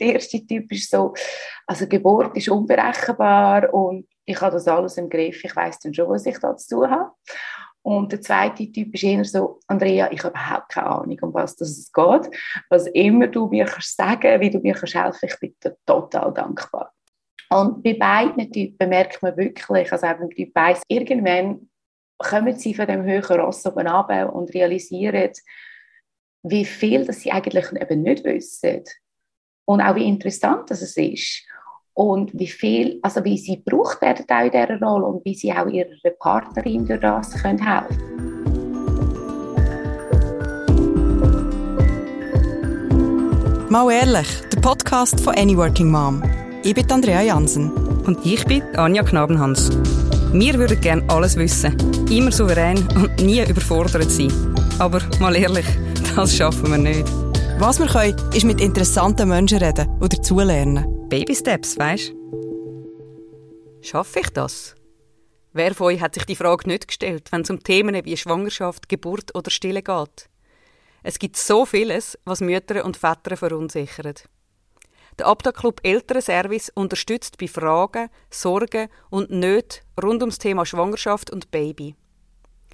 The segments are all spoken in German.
Der erste Typ ist so, also Geburt ist unberechenbar und ich habe das alles im Griff, ich weiß dann schon, was ich da zu tun habe. Und der zweite Typ ist eher so, Andrea, ich habe überhaupt keine Ahnung, um was das geht. Was immer du mir kannst sagen, wie du mir kannst helfen, ich bin dir total dankbar. Und bei beiden Typen merkt man wirklich, also auch beim Typ 1, irgendwann kommen sie von dem höheren Ross oben runter und realisieren, wie viel dass sie eigentlich eben nicht wissen. Und auch wie interessant das ist. Und wie viel, also wie sie gebraucht werden auch in dieser Rolle und wie sie auch ihrer Partnerin durch das können helfen Mal ehrlich, der Podcast von Any Working Mom. Ich bin Andrea Jansen. Und ich bin Anja Knabenhans. Wir würden gerne alles wissen, immer souverän und nie überfordert sein. Aber mal ehrlich, das schaffen wir nicht. Was wir können, ist mit interessanten Menschen reden oder dazulernen. Baby Steps, weißt Schaffe ich das? Wer von euch hat sich die Frage nicht gestellt, wenn es um Themen wie Schwangerschaft, Geburt oder Stille geht? Es gibt so vieles, was Mütter und Väter verunsichert. Der Abda Club Elternservice unterstützt bei Fragen, Sorgen und Nöten rund ums Thema Schwangerschaft und Baby.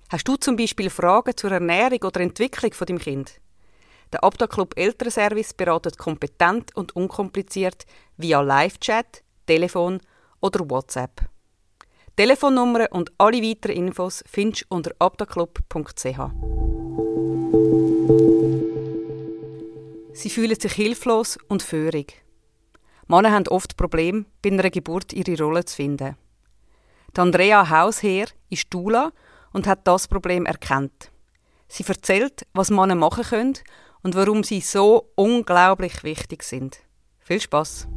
Hast du zum Beispiel Fragen zur Ernährung oder Entwicklung von dem Kind? Der Abda Club Elternservice beratet kompetent und unkompliziert via Live-Chat, Telefon oder WhatsApp. Telefonnummern und alle weiteren Infos findest du unter abdaclub.ch. Sie fühlen sich hilflos und führig. Männer haben oft Probleme, bei einer Geburt ihre Rolle zu finden. Die Andrea Hausherr ist Dula und hat das Problem erkannt. Sie erzählt, was Männer machen können und warum sie so unglaublich wichtig sind. Viel Spaß!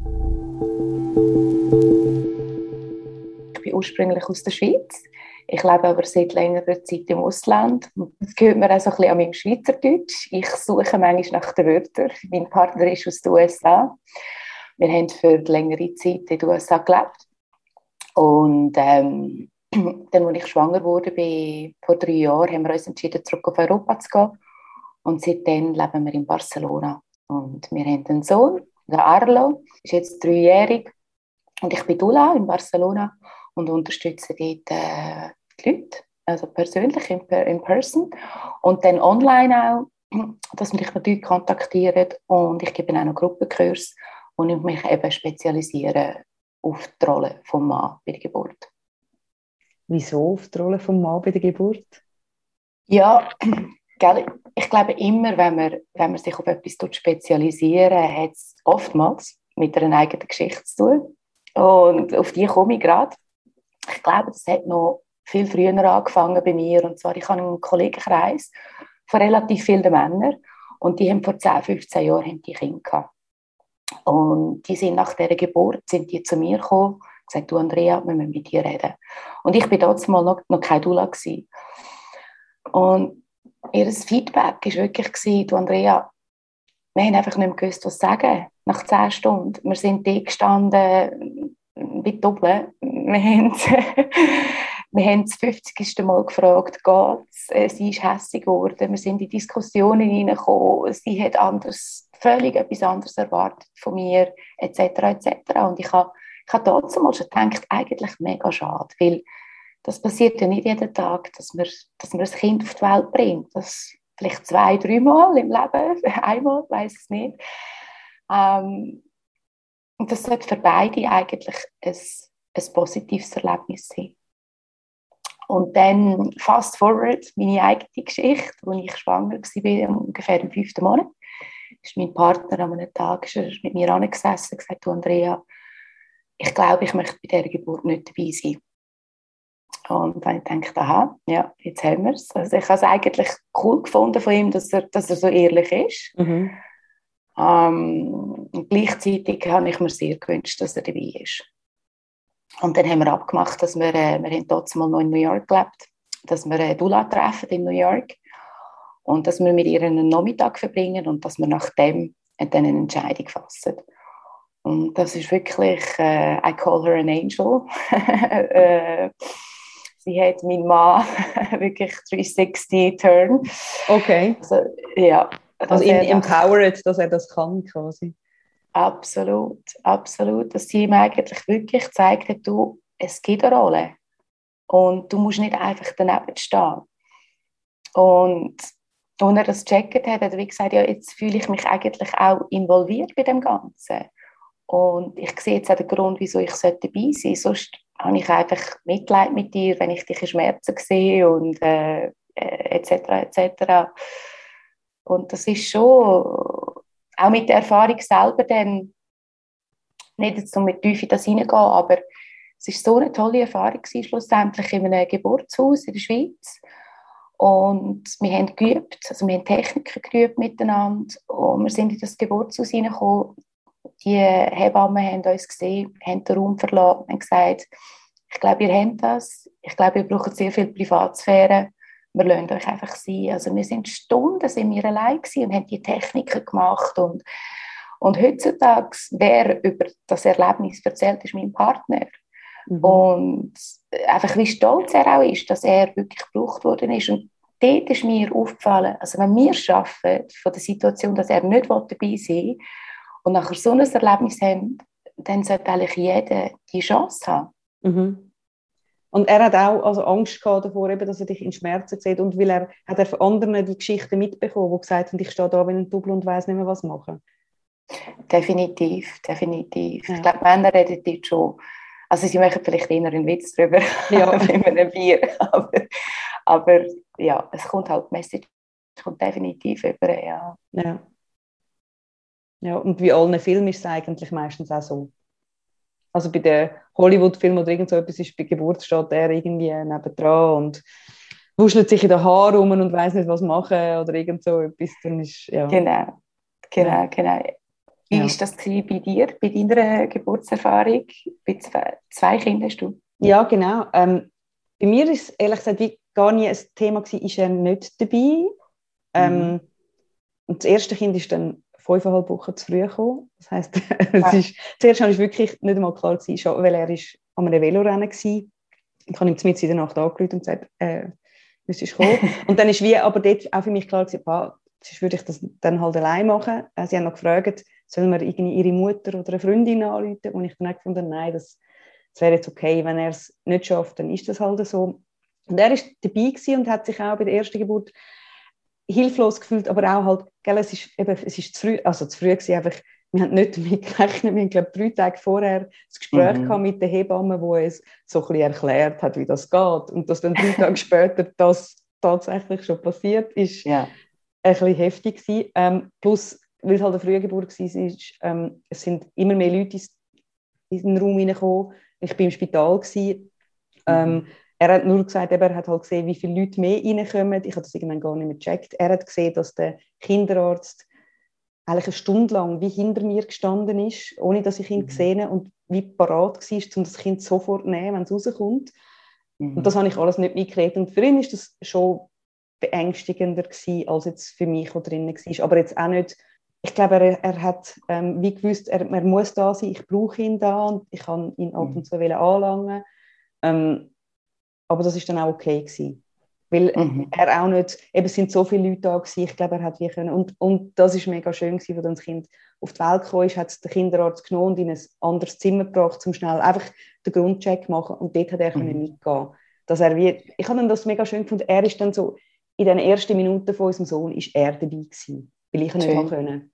Ich bin ursprünglich aus der Schweiz. Ich lebe aber seit längerer Zeit im Ausland. Das gehört mir auch so ein bisschen an meinem Schweizerdeutsch. Ich suche manchmal nach den Wörtern. Mein Partner ist aus den USA. Wir haben für längere Zeit in den USA gelebt. Und ähm, dann, als ich schwanger wurde, bin, vor drei Jahren, haben wir uns entschieden, zurück auf Europa zu gehen. Und seitdem leben wir in Barcelona. Und wir haben einen Sohn, der Arlo, ist jetzt dreijährig. Und ich bin Dula in Barcelona und unterstütze dort äh, die Leute, also persönlich, in, in person. Und dann online auch, dass mich natürlich kontaktieren. Und ich gebe auch noch Gruppenkurs und ich mich eben spezialisiere auf die Rolle des Mann bei der Geburt. Wieso auf die Rolle des Mann bei der Geburt? Ja, ich glaube immer, wenn man, wenn man sich auf etwas spezialisieren hat es oftmals mit einer eigenen Geschichte zu tun. Und auf die komme ich gerade. Ich glaube, das hat noch viel früher angefangen bei mir. Und zwar, ich habe einen Kollegenkreis von relativ vielen Männern und die haben vor 10, 15 Jahren haben die Kinder gehabt. Und die sind nach dieser Geburt sind die zu mir gekommen und gesagt, du Andrea, wir müssen mit dir reden. Und ich war damals noch, noch keine Dula. Gewesen. Und ihr Feedback war wirklich, du Andrea, wir haben einfach nicht mehr gewusst, was sagen. Nach zehn Stunden. Wir sind da gestanden, wie doppelt. Wir haben, wir haben das 50. Mal gefragt, geht's? Äh, sie ist hässlich geworden. Wir sind in Diskussionen hineingekommen. Sie hat anders völlig etwas anderes erwartet von mir, etc. etc. Und ich habe, ich habe trotzdem mal schon gedacht, eigentlich mega schade, weil das passiert ja nicht jeden Tag, dass man, dass man ein Kind auf die Welt bringt. Das vielleicht zwei, dreimal im Leben, einmal, weiß es nicht. Ähm, und das sollte für beide eigentlich ein, ein positives Erlebnis sein. Und dann fast forward, meine eigene Geschichte, als ich schwanger war, ungefähr im fünften Monat ist mein Partner an einem Tag ist er mit mir angesessen und gesagt, du Andrea, ich glaube, ich möchte bei dieser Geburt nicht dabei sein. Und dann denke ich, aha, ja, jetzt haben wir es. Also ich habe es eigentlich cool gefunden von ihm, dass er, dass er so ehrlich ist. Mhm. Ähm, gleichzeitig habe ich mir sehr gewünscht, dass er dabei ist. Und dann haben wir abgemacht, dass wir, äh, wir haben trotzdem mal noch in New York gelebt, dass wir äh, Dula treffen in New York und dass wir mit ihr einen Nachmittag verbringen und dass wir nach dem dann eine Entscheidung fassen. Und das ist wirklich, äh, I call her an angel. sie hat meinen Mann wirklich 360 Turn. Okay. Also, ja. Also ihn empowered, dass er das kann quasi. Absolut, absolut. Dass sie ihm eigentlich wirklich gezeigt hat, du, es gibt eine Rolle. Und du musst nicht einfach daneben stehen. Und als er das gecheckt hat, hat er gesagt, ja, jetzt fühle ich mich eigentlich auch involviert bei dem Ganzen. Und ich sehe jetzt auch den Grund, wieso ich dabei sein sollte. Sonst habe ich einfach Mitleid mit dir, wenn ich dich in Schmerzen sehe und äh, etc. Etc. Und das ist schon auch mit der Erfahrung selber dann, nicht jetzt um mit Teufel das hineingehen, aber es war so eine tolle Erfahrung gewesen, schlussendlich in einem Geburtshaus in der Schweiz. Und wir haben geübt, also wir haben Techniken geübt miteinander und wir sind in das Geburtshaus hineingekommen. Die Hebammen haben uns gesehen, haben den Raum verlassen und gesagt, ich glaube, ihr habt das, ich glaube, ihr braucht sehr viel Privatsphäre wir lassen euch einfach sein. Also wir sind Stunden sind wir allein und haben die Techniken gemacht und, und heutzutage, wer über das Erlebnis erzählt, ist mein Partner. Mhm. Und einfach wie stolz er auch ist, dass er wirklich gebraucht worden ist. Und dort ist mir aufgefallen, also wenn wir schaffen von der Situation, dass er nicht dabei sein will und nachher so ein Erlebnis haben, dann sollte eigentlich jeder die Chance haben. Mhm. Und er hat auch also Angst gehabt davor, eben, dass er dich in Schmerzen sieht. Und weil er hat er von anderen die Geschichten mitbekommen, die gesagt haben, ich stehe da wie ein Double und weiß nicht mehr, was machen. Definitiv, definitiv. Ja. Ich glaube, Männer reden dort schon. Also sie machen vielleicht eher einen Witz darüber, ja. mit einem Bier. Aber, aber ja, es kommt halt, die Message kommt definitiv über, ja. ja. Ja, und wie allen Filmen ist es eigentlich meistens auch so. Also bei den Hollywood-Filmen oder irgend so etwas ist bei Geburt steht er irgendwie nebendran und wuschelt sich in den Haaren rum und weiß nicht, was machen oder irgend so etwas. Dann ist, ja. Genau, genau, ja. genau. Wie ja. ist das bei dir, bei deiner Geburtserfahrung? Bei zwei, zwei Kindern hast du? Ja, genau. Ähm, bei mir ist ehrlich gesagt wie gar nie ein Thema gewesen, ist er nicht dabei. Ähm, mhm. und das erste Kind ist dann fünfeinhalb Wochen zu früh gekommen. Das heisst, es ist, zuerst war es wirklich nicht einmal klar, gewesen, weil er ist an einem Velorennen war. Ich habe ihm mit in der Nacht angerufen und gesagt, äh, müsstest kommen. und dann ist wie aber dort auch für mich klar gewesen, sonst würde ich das dann halt allein machen. Äh, sie haben noch gefragt, sollen wir irgendwie ihre Mutter oder eine Freundin anrufen? Und ich dann auch gefunden, nein, das, das wäre jetzt okay, wenn er es nicht schafft, dann ist das halt so. Und er ist dabei und hat sich auch bei der ersten Geburt hilflos gefühlt, aber auch halt, gell, es ist eben, es ist zu früh, also zu früh gewesen, einfach, wir haben nicht damit gerechnet, wir haben, glaube drei Tage vorher das Gespräch mhm. mit der Hebamme, wo es so ein bisschen erklärt hat, wie das geht und dass dann drei Tage später das tatsächlich schon passiert ist, ja. ein bisschen heftig gewesen. Ähm, plus, weil es halt eine Frühgeburt war, ist, ähm, es sind immer mehr Leute in den Raum reingekommen, ich war im Spital, gewesen, ähm, mhm. Er hat nur gesagt, er hat halt gesehen, wie viele Leute mehr reinkommen. Ich habe das irgendwann gar nicht mehr gecheckt. Er hat gesehen, dass der Kinderarzt eigentlich eine Stunde lang wie hinter mir gestanden ist, ohne dass ich ihn mhm. gesehen habe und wie parat war, um das Kind sofort zu nehmen, wenn es rauskommt. Mhm. Und das habe ich alles nicht mitgekriegt. Und für ihn ist das schon beängstigender gewesen, als jetzt für mich, der drinnen war. Aber jetzt auch nicht, ich glaube, er, er hat ähm, wie gewusst, er, er, muss da sein, ich brauche ihn da und ich kann ihn ab mhm. und zu anlangen. Ähm, aber das ist dann auch okay gewesen. Weil mhm. er auch nicht, eben sind so viele Leute da gewesen, ich glaube, er hat wie können, und, und das ist mega schön gewesen, als das Kind auf die Welt gekommen ist, hat es der Kinderarzt genommen und in ein anderes Zimmer gebracht, um schnell einfach den Grundcheck zu machen und dort hat er mhm. mitgehen dass er wie, ich habe das mega schön gefunden, er ist dann so, in den ersten Minuten von unserem Sohn ist er dabei gewesen, weil ich nicht schön. können.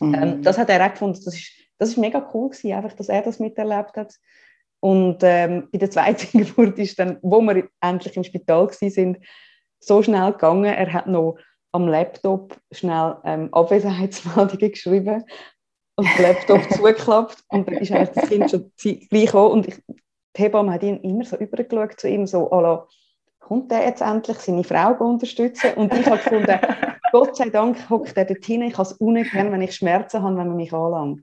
Mhm. Ähm, das hat er auch gefunden, das ist, das ist mega cool gewesen, einfach, dass er das miterlebt hat und ähm, bei der zweiten Geburt ist dann, wo wir endlich im Spital sind, so schnell gegangen. Er hat noch am Laptop schnell ähm, Abwesenheitsmeldungen geschrieben und den Laptop zugeklappt und dann ist eigentlich das Kind schon gleich gekommen und ich, die Hebamme hat ihn immer so übergeschaut zu ihm, so la, kommt der jetzt endlich seine Frau unterstützen und ich habe gefunden, Gott sei Dank hockt er dort hin, ich kann es ungern, wenn ich Schmerzen habe, wenn man mich anlangt.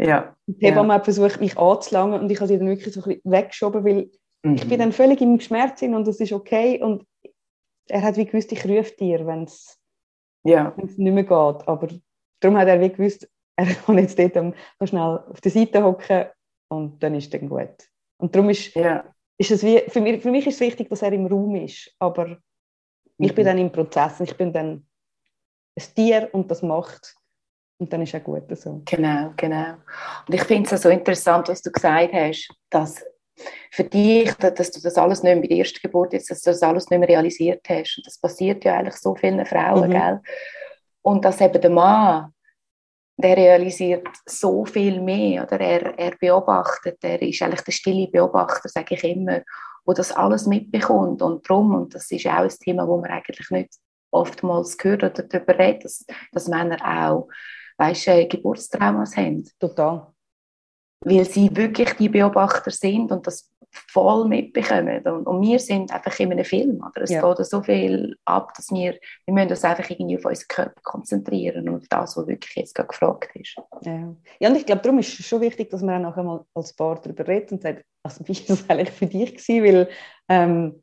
Ja. Die Hebamme ja. hat versucht, mich anzulangen und ich habe sie dann wirklich so ein bisschen weggeschoben, weil mhm. ich bin dann völlig im Schmerz und das ist okay und er hat wie gewusst, ich rufe dir, wenn es ja. nicht mehr geht, aber darum hat er wie gewusst, er kann jetzt dort so schnell auf der Seite hocken und dann ist dann gut. Und darum ist, ja. ist es wie, für mich, für mich ist es wichtig, dass er im Raum ist, aber mhm. ich bin mhm. dann im Prozess und ich bin dann ein Tier und das macht Und dann ist es auch gut so. Genau, genau. Und ich finde es so interessant, was du gesagt hast, dass für dich, dass du das alles nicht mehr bei der ersten Geburt jetzt, dass du das alles nicht mehr realisiert hast. Und das passiert ja eigentlich so vielen Frauen, mhm. gell? Und dass eben der Mann, der realisiert so viel mehr, oder er, er beobachtet, er ist eigentlich der stille Beobachter, sage ich immer, wo das alles mitbekommt und drum, und das ist auch ein Thema, wo man eigentlich nicht oftmals gehört oder darüber redet, dass, dass Männer auch, weißt du, Geburtstraumas haben. Total weil sie wirklich die Beobachter sind und das voll mitbekommen. Und, und wir sind einfach in einem Film. Oder? Es ja. geht so viel ab, dass wir, wir müssen uns einfach irgendwie auf unseren Körper konzentrieren und auf das, was wirklich jetzt gerade gefragt ist. Ja, ja und ich glaube, darum ist es schon wichtig, dass man auch nachher mal als Paar darüber redet und sagt, also wie war das eigentlich für dich gewesen? Weil ähm,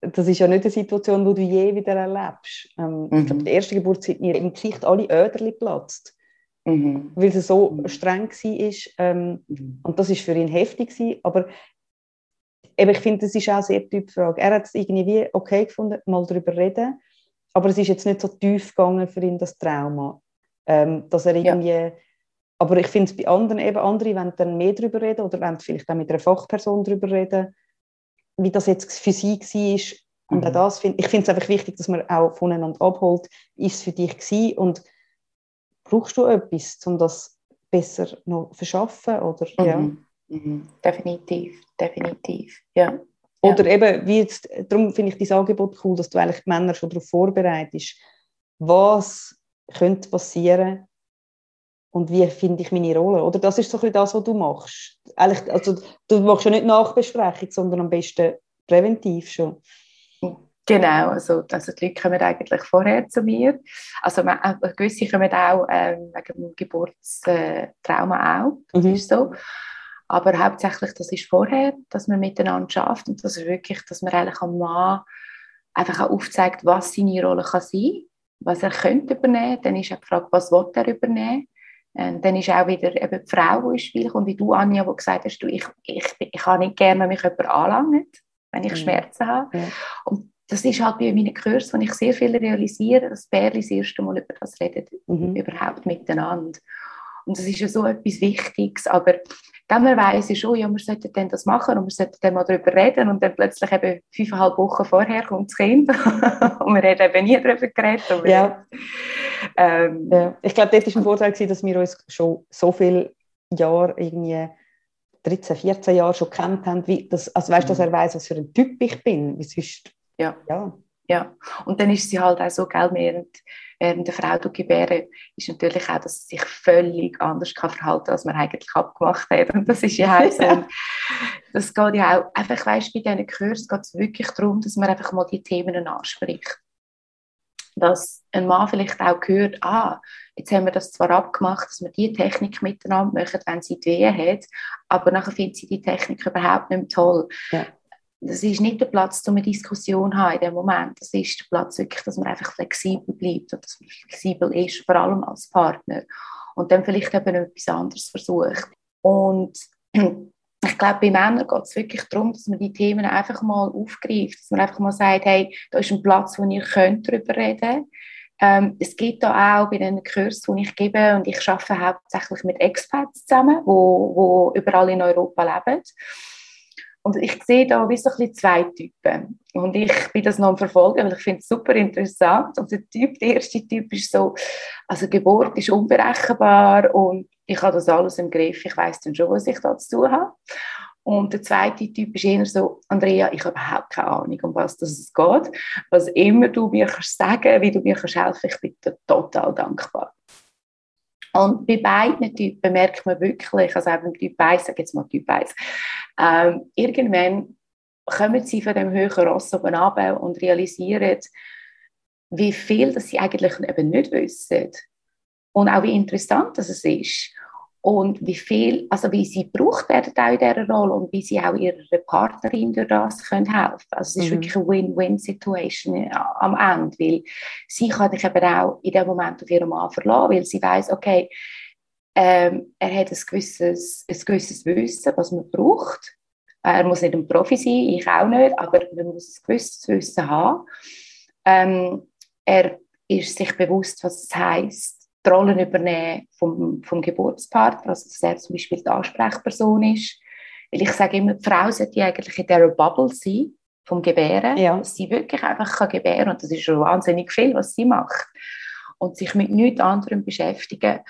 das ist ja nicht eine Situation, die du je wieder erlebst. Ähm, mhm. Ich glaube, die erste Geburt sind mir im Gesicht alle Öderli platzt. Mhm. Weil es so mhm. streng war. Ähm, mhm. Und das war für ihn heftig. Gewesen, aber eben, ich finde, das ist auch sehr Typfrage. Er hat es irgendwie okay gefunden, mal darüber reden. Aber es ist jetzt nicht so tief gegangen für ihn, das Trauma. Ähm, dass er irgendwie... Ja. Aber ich finde es bei anderen eben, andere wollen dann mehr darüber reden oder wollen vielleicht auch mit einer Fachperson darüber reden, wie das jetzt für sie war. Und mhm. auch das find, ich finde es einfach wichtig, dass man auch voneinander abholt, ist es für dich gewesen und brauchst du etwas, um das besser noch zu verschaffen? Oder, mhm. ja. Mhm. Definitiv, definitiv, ja. Oder ja. eben, wie jetzt, darum finde ich dieses Angebot cool, dass du eigentlich die Männer schon darauf vorbereitest, was könnte passieren und wie finde ich meine Rolle. Oder das ist so ein das, was du machst. Eigentlich, also, du machst ja nicht Nachbesprechung, sondern am besten präventiv schon. Genau, also, also die Leute kommen eigentlich vorher zu mir. Also äh, gewisse kommen auch ähm, wegen dem Geburtstrauma auch, das mhm. ist so. Aber hauptsächlich, das ist vorher, dass man miteinander schafft und das ist wirklich, dass man eigentlich am Mann einfach auch aufzeigt, was seine Rolle kann sein, was er könnte übernehmen. Dann ist auch die Frage, was will er übernehmen. Und dann ist auch wieder eben die Frau, die ins Spiel kommt, wie du, Anja, die gesagt hast, du, ich, ich, ich kann nicht gerne, wenn mich jemand anlangt, wenn ich mhm. Schmerzen habe. Ja. Und das ist halt bei meinen Kursen, wo ich sehr viel realisiere, dass Bärli das erste Mal über das redet, mhm. überhaupt miteinander. Und das ist ja so etwas Wichtiges, aber dann weiß ich schon, ja, wir sollten dann das machen und wir sollten dann mal darüber reden und dann plötzlich eben fünfeinhalb Wochen vorher kommt das Kind und wir haben eben nie darüber geredet. Ja. Ähm, ja. Ich glaube, dort war ein Vorteil, dass wir uns schon so viele Jahre irgendwie 13, 14 Jahre schon kennt haben, wie das, also weißt, dass mhm. er weiß, was für ein Typ ich bin, wie sonst ja. ja. Ja, und dann ist sie halt auch so, gell, während, während der Frau gebären, ist natürlich auch, dass sie sich völlig anders kann verhalten kann, als man eigentlich abgemacht hat. Und das ist ja so. ja. Das geht ja auch, einfach, weißt bei diesen Kursen geht es wirklich darum, dass man einfach mal die Themen anspricht. Dass ein Mann vielleicht auch hört, ah, jetzt haben wir das zwar abgemacht, dass wir die Technik miteinander machen, wenn sie die Wehe hat, aber nachher findet sie die Technik überhaupt nicht mehr toll. Ja das ist nicht der Platz, um eine Diskussion zu haben in dem Moment. Das ist der Platz wirklich, dass man einfach flexibel bleibt und dass man flexibel ist, vor allem als Partner. Und dann vielleicht eben etwas anderes versucht. Und ich glaube, bei Männern geht es wirklich darum, dass man die Themen einfach mal aufgreift, dass man einfach mal sagt, hey, da ist ein Platz, wo ihr könnt darüber reden ähm, es gibt da auch bei den Kursen, die ich gebe, und ich arbeite hauptsächlich mit Expats zusammen, wo, wo überall in Europa leben. Und ich sehe da wie so ein bisschen zwei Typen. Und ich bin das noch am Verfolgen, weil ich finde es super interessant. Und der Typ, der erste Typ ist so, also Geburt ist unberechenbar und ich habe das alles im Griff. Ich weiß dann schon, was ich da zu tun habe. Und der zweite Typ ist eher so, Andrea, ich habe überhaupt keine Ahnung, um was das geht. Was immer du mir kannst sagen, wie du mir kannst helfen, ich bin dir total dankbar. Und bei beiden Typen merkt man wirklich, also auch beim Typ 1, sage jetzt mal Typ 1, ähm, irgendwann kommen sie von dem höheren Ross oben runter und realisieren, wie viel dass sie eigentlich eben nicht wissen. Und auch wie interessant das ist und wie viel, also wie sie gebraucht werden auch in dieser Rolle und wie sie auch ihrer Partnerin durch das können helfen Also es ist mhm. wirklich eine Win-Win-Situation äh, am Ende, weil sie kann sich eben auch in dem Moment auf ihren Mann verlassen, weil sie weiß, okay, ähm, er hat ein gewisses, ein gewisses Wissen, was man braucht. Er muss nicht ein Profi sein, ich auch nicht, aber man muss ein gewisses Wissen haben. Ähm, er ist sich bewusst, was es heisst, die Rollen übernehmen vom, vom Geburtspartner, also dass er zum Beispiel die Ansprechperson ist. Weil ich sage immer, die Frau sollte eigentlich in dieser Bubble sein, vom Gebären, ja. dass sie wirklich einfach kann gebären und das ist schon wahnsinnig viel, was sie macht. Und sich mit nichts anderem beschäftigen.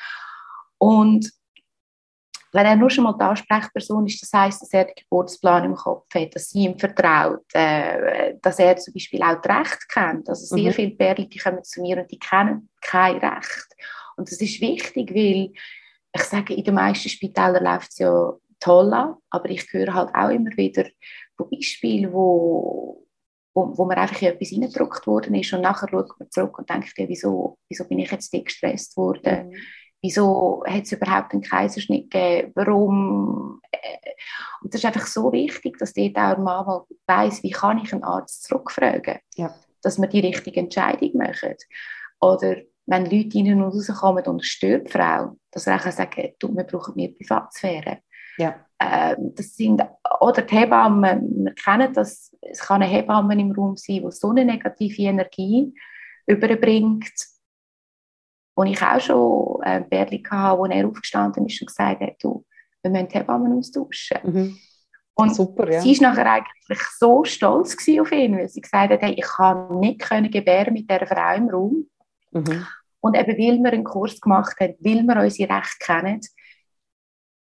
Und wenn er nur schon mal die Ansprechperson ist, das heißt, dass er den Geburtsplan im Kopf hat, dass sie ihm vertraut, äh, dass er zum Beispiel auch das Recht kennt. Also sehr mhm. viele Pärchen, die kommen zu mir und die kennen kein Recht. Und das ist wichtig, weil ich sage, in den meisten Spitälern läuft es ja toll an, aber ich höre halt auch immer wieder von Beispielen, wo, wo, wo mir einfach in etwas reingedrückt worden ist und nachher schaut man zurück und denkt, ja, wieso, wieso bin ich jetzt gestresst worden? Mhm wieso hat es überhaupt einen Kaiserschnitt gegeben, warum. Äh, und das ist einfach so wichtig, dass dort auch mal Mann weiss, wie kann ich einen Arzt zurückfragen, ja. dass wir die richtige Entscheidung machen. Oder wenn Leute rein und rauskommen und stört die Frau, dass sie auch sagen, du, wir brauchen mehr Privatsphäre. Ja. Ähm, das sind, oder die Hebammen, wir kennen das, es kann eine Hebamme im Raum sein, die so eine negative Energie überbringt, wo ich auch schon ein Bärli hatte, wo er aufgestanden ist und gesagt hat, du, wir müssen die Hebammen austauschen. Mhm. Und Super, ja. sie war nachher eigentlich so stolz auf ihn, weil sie gesagt hat, hey, ich kann nicht können gebären mit dieser Frau im Raum. Mhm. Und eben, weil wir einen Kurs gemacht haben, weil wir unsere Rechte kennen,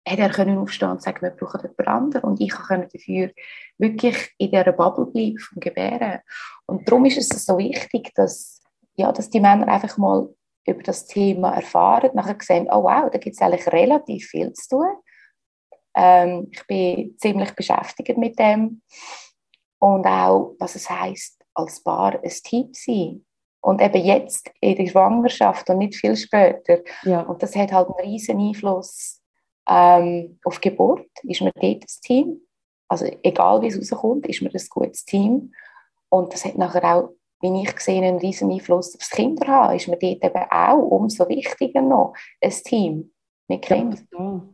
hat er können aufstehen und sagen, wir brauchen jemand anderen. Und ich konnte dafür wirklich in dieser Bubble bleiben vom Gebären. Und darum ist es so wichtig, dass, ja, dass die Männer einfach mal über das Thema erfahren, nachher gesehen, oh wow, da gibt es eigentlich relativ viel zu tun. Ähm, ich bin ziemlich beschäftigt mit dem und auch, was es heißt, als Paar ein Team sein. Und eben jetzt in der Schwangerschaft und nicht viel später. Ja. Und das hat halt einen riesen Einfluss ähm, auf die Geburt. Ist man dort ein Team? Also egal wie es rauskommt, ist man ein gutes Team. Und das hat nachher auch wie ich gesehen, einen riesen Einfluss aufs Kinder haben, ist mir dort eben auch umso wichtiger noch, ein Team mit Kindern. Ja,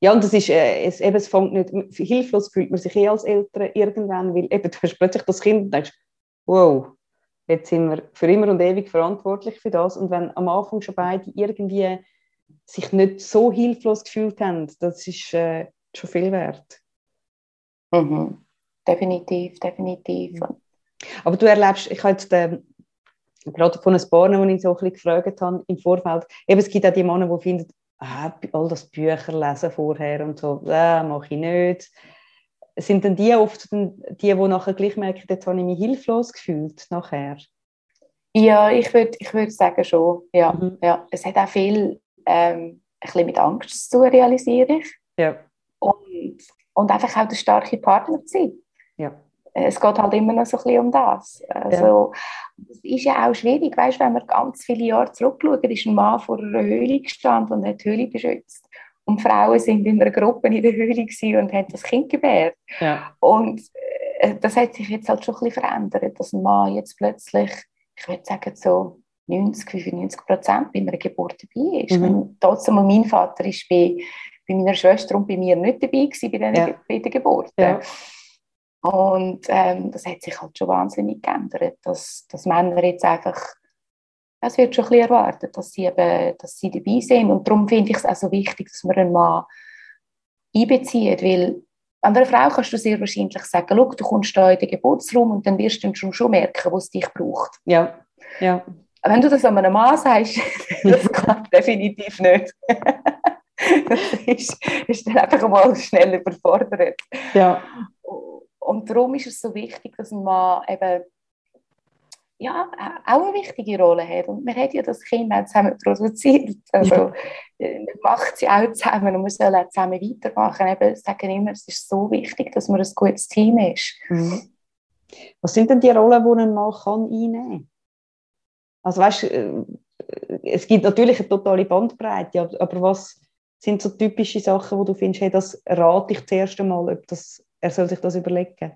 ja, und das ist, äh, es, eben, es fängt nicht, hilflos fühlt man sich eh als Eltern irgendwann, weil eben, du hast plötzlich das Kind und denkst, wow, jetzt sind wir für immer und ewig verantwortlich für das. Und wenn am Anfang schon beide irgendwie sich nicht so hilflos gefühlt haben, das ist äh, schon viel wert. Mhm. Definitiv, definitiv. Mhm. Aber du erlebst, ich habe jetzt ähm, gerade von ein paar, die ich so ein bisschen gefragt habe im Vorfeld, eben, es gibt auch die Männer, die finden, ah, all das Bücher lesen vorher und so, äh, mache ich nicht. Sind denn die oft die, die nachher gleich merken, jetzt habe ich mich hilflos gefühlt nachher? Ja, ich würde ich würd sagen schon. Ja, mhm. ja. Es hat auch viel ähm, ein bisschen mit Angst zu tun, realisiere ich. Ja. Und, und einfach auch der starke Partner zu sein. Es geht halt immer noch so ein bisschen um das. Also, ja. Das ist ja auch schwierig, weißt, wenn man ganz viele Jahre zurückschaut, ist ein Mann vor einer Höhle gestanden und hat die Höhle beschützt. Und Frauen sind in einer Gruppe in der Höhle und haben das Kind gebärt. Ja. Und äh, das hat sich jetzt halt schon ein bisschen verändert, dass ein Mann jetzt plötzlich, ich würde sagen, so 90, 95 Prozent bei einer Geburt dabei ist. Mhm. trotzdem, mein Vater ist bei, bei meiner Schwester und bei mir nicht dabei gewesen bei, den, ja. bei der Geburt. Ja. Und ähm, das hat sich halt schon wahnsinnig geändert, dass, dass Männer jetzt einfach, es wird schon ein bisschen erwartet, dass sie, eben, dass sie dabei sind. Und darum finde ich es auch so wichtig, dass man einen Mann einbezieht, weil an einer Frau kannst du sehr wahrscheinlich sagen, Schau, du kommst da in den Geburtsraum und dann wirst du schon, schon merken, wo es dich braucht. Ja, ja. Wenn du das an einem Mann sagst, das klappt definitiv nicht. das ist, ist dann einfach mal schnell überfordert. Ja. Und darum ist es so wichtig, dass ein Mann eben ja, auch eine wichtige Rolle hat. Und wir haben ja das Kind auch zusammen produziert. Also, ja. Äh, man macht sie auch zusammen und wir sollen auch zusammen weitermachen. Eben, sagen immer, es ist so wichtig, dass man ein gutes Team ist. Mhm. Was sind denn die Rollen, die ein Mann kann einnehmen kann? Also weißt, äh, es gibt natürlich eine totale Bandbreite, aber was sind so typische Sachen, wo du findest, hey, das rate ich zuerst einmal, ob das er soll sich das überlegen?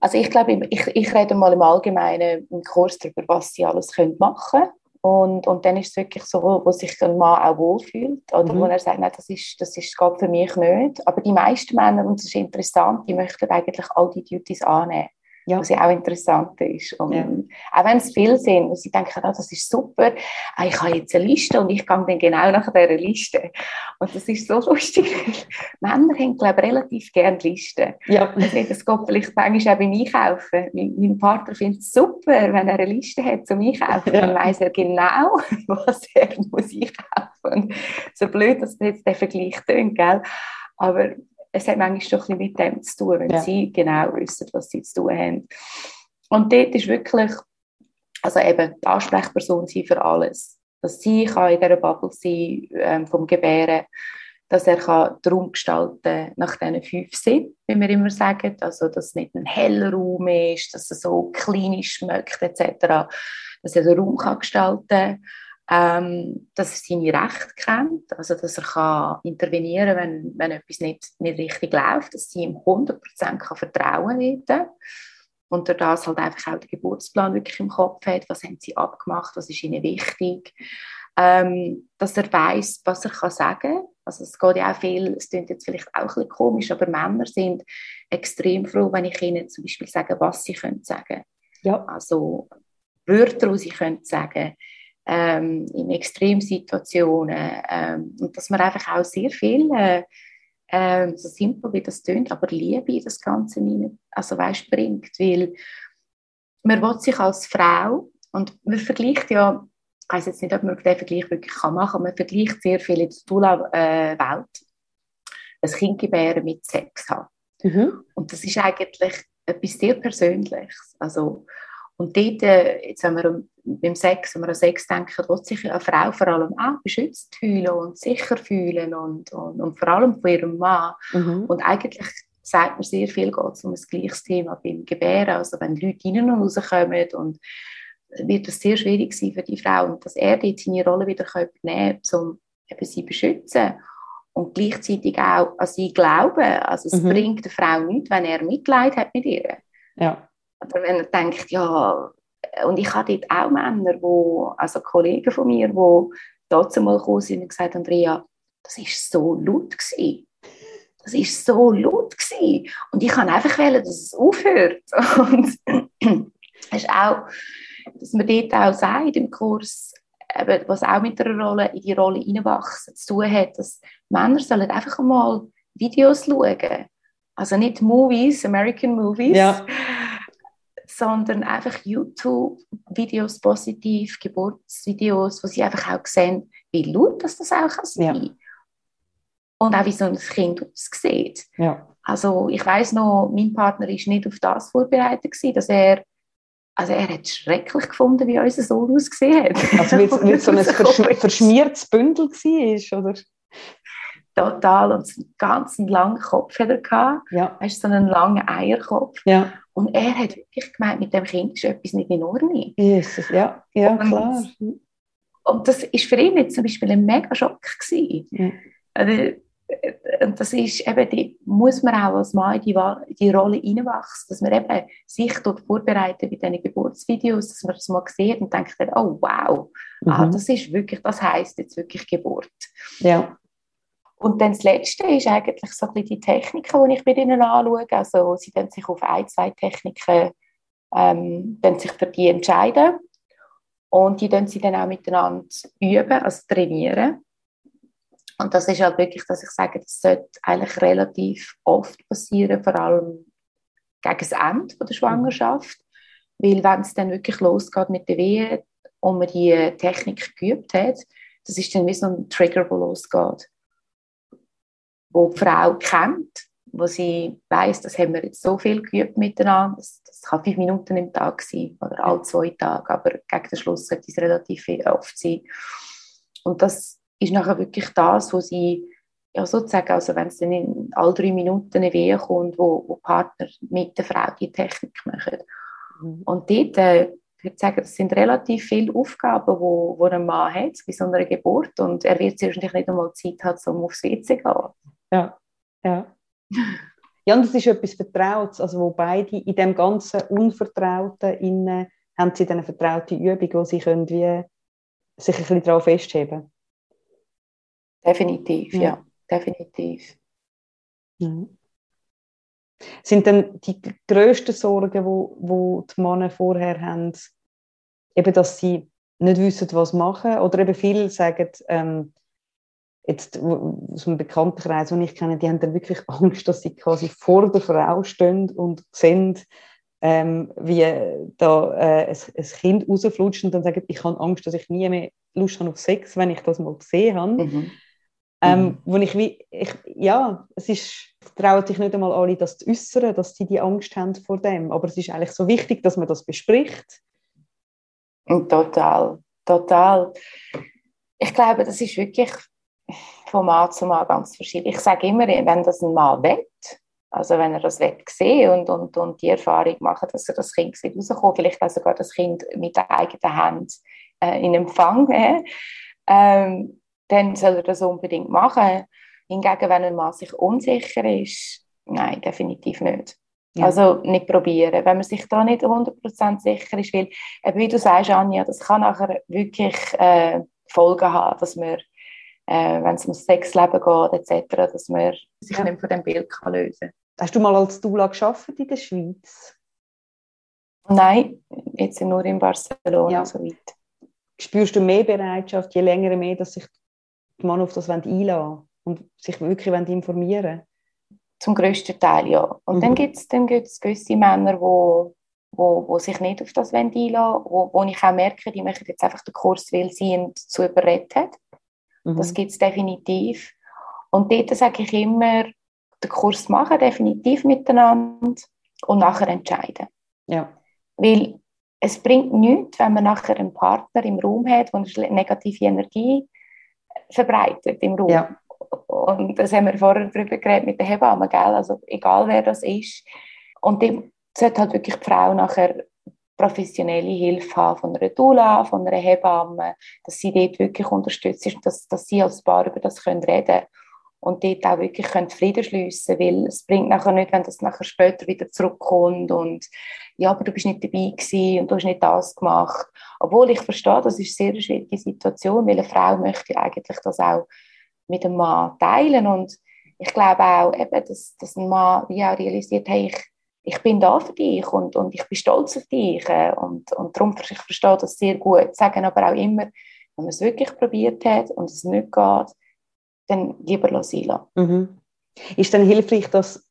Also ich glaube, ich, ich rede mal im Allgemeinen im Kurs darüber, was sie alles können machen können. Und, und dann ist es wirklich so, wo sich ein Mann auch wohlfühlt. Oder mhm. wo er sagt, nein, das, ist, das ist, geht für mich nicht. Aber die meisten Männer, und das ist interessant, die möchten eigentlich all die Duties annehmen. Ja. was ja auch interessant ist. Und ja. Auch wenn es viele sind und sie denken, ah, das ist super, ah, ich habe jetzt eine Liste und ich gehe dann genau nach dieser Liste. Und das ist so lustig. Männer haben, glaube ich, relativ gerne Listen. Ja. Also, das geht vielleicht manchmal auch beim Einkaufen. Mein, mein Partner findet es super, wenn er eine Liste hat zum Einkaufen. Ja. Dann weiss er genau, was er muss einkaufen muss. So blöd, dass das jetzt der Vergleich tönt, gell? Aber es hat manchmal doch ein mit dem zu tun, wenn ja. sie genau wissen, was sie zu tun haben. Und dort ist wirklich, also eben die Ansprechperson sein für alles. Dass sie kann in dieser Bubble sein ähm, vom Gebären, dass er kann den Raum gestalten nach diesen fünf Sinnen, wie wir immer sagen. Also, dass es nicht ein heller Raum ist, dass es so klinisch schmeckt, etc. Dass er den Raum kann gestalten kann ähm, dass er seine Rechte kennt, also dass er kann intervenieren kann, wenn, wenn etwas nicht, nicht richtig läuft, dass sie ihm 100% kann vertrauen kann und durch das halt einfach auch den Geburtsplan wirklich im Kopf hat, was haben sie abgemacht, was ist ihnen wichtig, ähm, dass er weiß, was er kann sagen also es geht ja auch viel, es klingt jetzt vielleicht auch ein bisschen komisch, aber Männer sind extrem froh, wenn ich ihnen zum Beispiel sage, was sie können sagen. Ja. Also Wörter, die sie können sagen ähm, in Extremsituationen ähm, und dass man einfach auch sehr viel, äh, äh, so simpel wie das tönt, aber Liebe in das Ganze rein, also weißt, bringt, weil man will sich als Frau und man vergleicht ja, ich weiß jetzt nicht, ob man den Vergleich wirklich kann machen kann, man vergleicht sehr viel in der Dula-Welt, äh, ein Kind gebären mit Sex haben. Mhm. Und das ist eigentlich etwas sehr Persönliches. Also, und dort, äh, jetzt haben wir beim Sex, wenn wir an Sex denken, will sich eine Frau vor allem auch beschützt fühlen und sicher fühlen und, und, und vor allem von ihrem Mann. Mhm. Und eigentlich sagt man sehr viel, geht es um ein gleiches Thema beim Gebären. Also wenn Leute rein und rauskommen und wird es sehr schwierig sein für die Frau und dass er dort seine Rolle wieder übernehmen kann, um eben sie zu beschützen und gleichzeitig auch an sie glauben. Also es mhm. bringt der Frau nichts, wenn er Mitleid hat mit ihr. Ja. Oder wenn er denkt, ja, und ich hatte dort auch Männer, wo, also Kollegen von mir, die dazu mal gekommen sind und gesagt haben, Andrea, das war so laut gewesen. Das war so laut gewesen. Und ich kann einfach wählen, dass es aufhört. Und es ist auch, dass man dort auch sagt im Kurs, was auch mit der Rolle, in die Rolle hineinwachsen zu tun hat, dass Männer sollen einfach mal Videos schauen. Also nicht Movies, American Movies, ja sondern einfach YouTube-Videos positiv, Geburtsvideos, wo sie einfach auch sehen, wie laut das, das auch kann sein ja. Und auch wie so ein Kind aussieht. Ja. Also ich weiß noch, mein Partner ist nicht auf das vorbereitet gewesen, dass er also er hat es schrecklich gefunden, wie unser Sohn ausgesehen hat. Also wie es so ein versch verschmiertes Bündel war, oder? Total. Und einen ganz langen Kopf hat er gehabt. Ja. Weißt, so einen langen Eierkopf. Ja. Und er hat wirklich gemeint, mit dem Kind ist etwas nicht in Ordnung. Jesus, ja, ja und, klar. Und das war für ihn jetzt zum Beispiel ein mega Schock gewesen. Ja. Also, und das ist eben, die, muss man auch als Mann in die, die Rolle hineinwachsen, dass man eben sich dort vorbereitet bei diesen Geburtsvideos, dass man das mal sieht und denkt, oh wow, ah, mhm. ah, das ist wirklich, das heisst jetzt wirklich Geburt. Ja. Und dann das Letzte ist eigentlich so die Techniken, die ich mit ihnen anschaue. Also sie dann sich auf ein, zwei Techniken ähm, sich für die entscheiden. Und die dann sie dann auch miteinander üben, also trainieren. Und das ist halt wirklich, dass ich sage, das sollte eigentlich relativ oft passieren, vor allem gegen das Ende der Schwangerschaft. Weil wenn es dann wirklich losgeht mit der Wehe und man die Technik geübt hat, das ist dann wie so ein Trigger, der losgeht wo die Frau kennt, wo sie weiß, das haben wir jetzt so viel geübt miteinander. Das, das kann fünf Minuten im Tag sein oder alle zwei Tage, aber gegen den Schluss sollte es relativ oft sein. Und das ist nachher wirklich das, wo sie ja, sozusagen, also wenn es dann in alle drei Minuten eine Wehe kommt, wo, wo Partner mit der Frau die Technik machen. Mhm. Und dort, äh, ich würde sagen, das sind relativ viele Aufgaben, wo, wo ein Mann hat bei so einer Geburt und er wird wahrscheinlich nicht einmal Zeit haben, um aufs WC zu gehen. Ja, ja. Ja, und das ist etwas Vertrautes, also wo beide in dem ganzen Unvertrauten innen haben sie dann eine vertraute Übung, wo sie können wie sich ein bisschen darauf festheben Definitiv, ja, ja definitiv. Mhm. Sind denn die grössten Sorgen, wo, wo die Männer vorher haben, eben, dass sie nicht wissen, was machen? Oder eben viele sagen, ähm, jetzt aus einem Bekanntenkreis, den ich kenne, die haben dann wirklich Angst, dass sie quasi vor der Frau stehen und sehen, ähm, wie da äh, ein, ein Kind rausflutscht und dann sagen, ich habe Angst, dass ich nie mehr Lust habe auf Sex, wenn ich das mal gesehen habe. Mhm. Ähm, mhm. wo ich wie, ich, ja, es ist, trauen sich nicht einmal alle, das zu äußern, dass sie die Angst haben vor dem. Aber es ist eigentlich so wichtig, dass man das bespricht. Total, total. Ich glaube, das ist wirklich von Mann zu Mann ganz verschieden. Ich sage immer, wenn das ein Mann will, also wenn er das will sehen und, und, und die Erfahrung machen, dass er das Kind sieht rauskommt, vielleicht auch sogar das Kind mit der eigenen Hand äh, in Empfang nehmen, ähm, dann soll er das unbedingt machen. Hingegen, wenn ein Mann sich unsicher ist, nein, definitiv nicht. Ja. Also nicht probieren, wenn man sich da nicht 100% sicher ist, weil, wie du sagst, Anja, das kann nachher wirklich äh, Folgen haben, dass man äh, wenn es um das Sexleben geht, etc., dass man sich ja. nicht von dem Bild kann lösen kann. Hast du mal als Dula geschafft in der Schweiz? Nein, jetzt nur in Barcelona ja. so weit. Spürst du mehr Bereitschaft, je länger mehr, dass sich die Männer auf das einladen und sich wirklich informieren wollen? Zum grössten Teil, ja. Und mhm. dann gibt es dann gibt's gewisse Männer, die wo, wo, wo sich nicht auf das einladen wo, wo ich auch merke, die möchten jetzt einfach den Kurs, weil sie ihn dazu überredet hat. Mhm. Das gibt es definitiv. Und dort sage ich immer, den Kurs machen, definitiv miteinander und nachher entscheiden. Ja. Weil es bringt nichts, wenn man nachher einen Partner im Raum hat, der eine negative Energie verbreitet im Raum. Ja. Und das haben wir vorher darüber geredet mit der Hebamme, gell? also egal wer das ist. Und dem sollte halt wirklich die Frau nachher professionelle Hilfe haben von einer Dula, von einer Hebamme, dass sie dort wirklich unterstützt ist und dass, dass sie als Paar über das können reden und dort auch wirklich können Frieden schliessen weil es bringt nachher nicht, wenn das nachher später wieder zurückkommt und ja, aber du bist nicht dabei gewesen und du hast nicht das gemacht. Obwohl ich verstehe, das ist eine sehr schwierige Situation, weil eine Frau möchte eigentlich das auch mit dem Mann teilen und ich glaube auch, eben, dass, dass ein Mann wie auch realisiert, hey, ich ich bin da für dich und, und ich bin stolz auf dich. Äh, und, und darum ich verstehe das sehr gut. Sagen aber auch immer, wenn man es wirklich probiert hat und es nicht geht, dann lieber lassen. Mhm. Ist dann hilfreich, dass,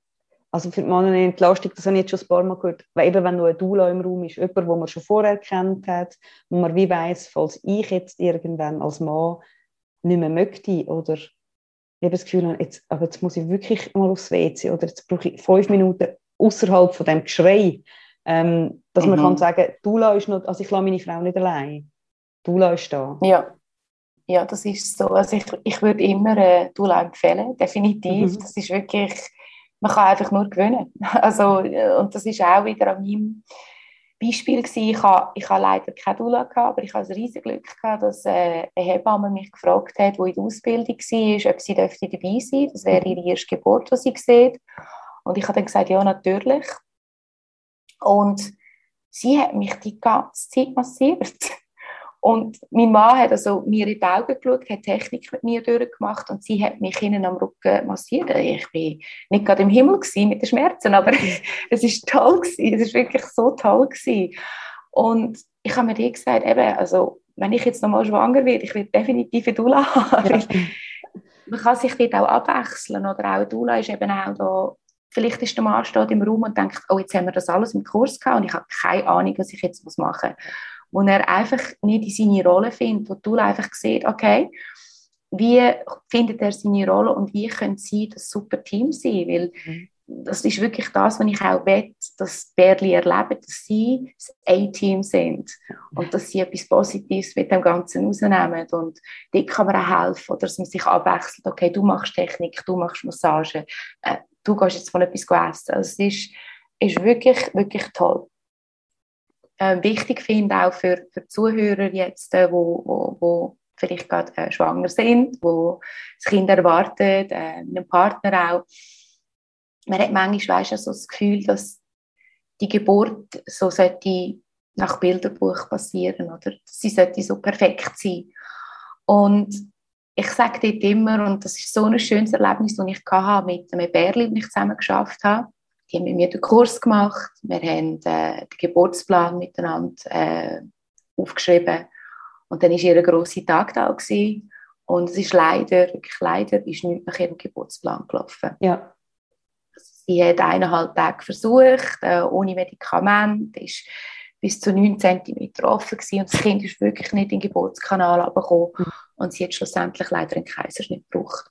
also für die Männer eine Entlastung, das habe ich jetzt schon ein paar Mal gehört, weil eben wenn nur ein Dula im Raum ist, jemand, den man schon vorher kennt hat, wo man wie weiß, falls ich jetzt irgendwann als Mann nicht mehr möchte oder ich habe das Gefühl, jetzt, aber jetzt muss ich wirklich mal aufs WC oder jetzt brauche ich fünf Minuten außerhalb von dem Geschrei, ähm, dass mhm. man kann sagen, Dula ist noch, also ich lasse meine Frau nicht allein. Dula ist da. Ja, ja, das ist so. Also ich, ich würde immer äh, Dula empfehlen, definitiv. Mhm. Das ist wirklich, man kann einfach nur gewinnen. Also, äh, und das ist auch wieder an meinem Beispiel gewesen. Ich habe, ich habe leider keine Dula gehabt, aber ich habe ein riesiges Glück gehabt, dass äh, eine Hebamme mich gefragt hat, die in der Ausbildung war, ob sie dabei sein dürfte. Das wäre ihre erste Geburt, die sie sieht. Und ich habe dann gesagt, ja, natürlich. Und sie hat mich die ganze Zeit massiert. Und mein Mann hat also mir in die Augen geschaut, hat Technik mit mir durchgemacht und sie hat mich innen am Rücken massiert. Ich war nicht gerade im Himmel mit den Schmerzen, aber es war toll gewesen. Es war wirklich so toll gewesen. Und ich habe mir dir gesagt, eben, also wenn ich jetzt nochmal schwanger werde, ich werde definitiv eine Dula haben. Ja. Man kann sich dort auch abwechseln oder auch eine Dula ist eben auch da Vielleicht ist der Mann steht im Raum und denkt, oh, jetzt haben wir das alles im Kurs gehabt und ich habe keine Ahnung, was ich jetzt machen muss. Wo er einfach nicht in seine Rolle findet, wo du einfach siehst, okay, wie findet er seine Rolle und wie können sie das super Team sein? Weil mhm. das ist wirklich das, was ich auch will, dass Berli erleben, dass sie das A-Team sind und dass sie etwas Positives mit dem Ganzen rausnehmen. Und dort kann man auch helfen, oder dass man sich abwechselt. Okay, du machst Technik, du machst Massage, äh, du gehst jetzt mal etwas essen. Also es ist, ist wirklich, wirklich toll. Ähm, wichtig finde auch für, für Zuhörer jetzt, äh, wo, wo, wo vielleicht gerade äh, schwanger sind, wo das Kind erwartet, äh, einen Partner auch. Man hat manchmal weißt, so das Gefühl, dass die Geburt so sollte nach Bilderbuch passieren, oder? Sie sollte so perfekt sein. Und ich sage dort immer, und das ist so ein schönes Erlebnis, das ich hatte mit einem Bärli, das ich zusammen geschafft habe. die haben mit mir den Kurs gemacht, wir haben äh, den Geburtsplan miteinander äh, aufgeschrieben und dann war ihr grosser Tag da gewesen. und es ist leider, wirklich leider, ist nichts nach ihrem Geburtsplan gelaufen. Ja. Sie hat eineinhalb Tage versucht, äh, ohne Medikament, ist bis zu 9 cm offen gewesen und das Kind ist wirklich nicht in den Geburtskanal abgekommen mhm. Und sie hat schlussendlich leider einen Kaiserschnitt gebraucht.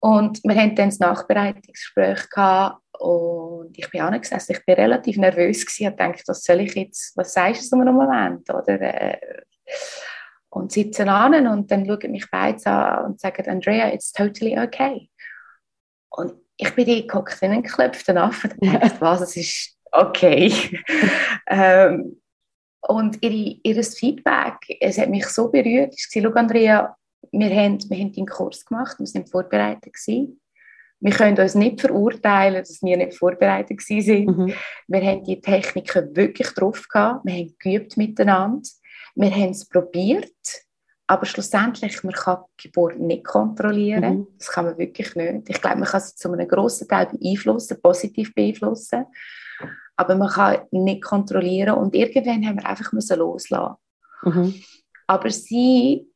Und wir hatten dann das Nachbereitungsgespräch gehabt und ich bin angesessen, ich bin relativ nervös gewesen und dachte, was soll ich jetzt, was sagst du so einem Moment, oder? Äh, und sitzen an und dann schauen mich beide an und sagen, Andrea, it's totally okay. Und ich bin die gehockt in einen geklopften Affen und dachte, was, es ist okay. ähm, und ihre, ihr Feedback, es hat mich so berührt, ich gesagt, Andrea, wir haben, wir haben den Kurs gemacht, wir sind vorbereitet gewesen. Wir können uns nicht verurteilen, dass wir nicht vorbereitet waren. Mhm. Wir haben die Techniken wirklich drauf gehabt. Wir haben geübt miteinander. Wir haben es probiert. Aber schlussendlich, man kann die Geburt nicht kontrollieren. Mhm. Das kann man wirklich nicht. Ich glaube, man kann sie zu einem grossen Teil beeinflussen, positiv beeinflussen. Aber man kann nicht kontrollieren. Und irgendwann haben wir einfach loslassen mhm. Aber sie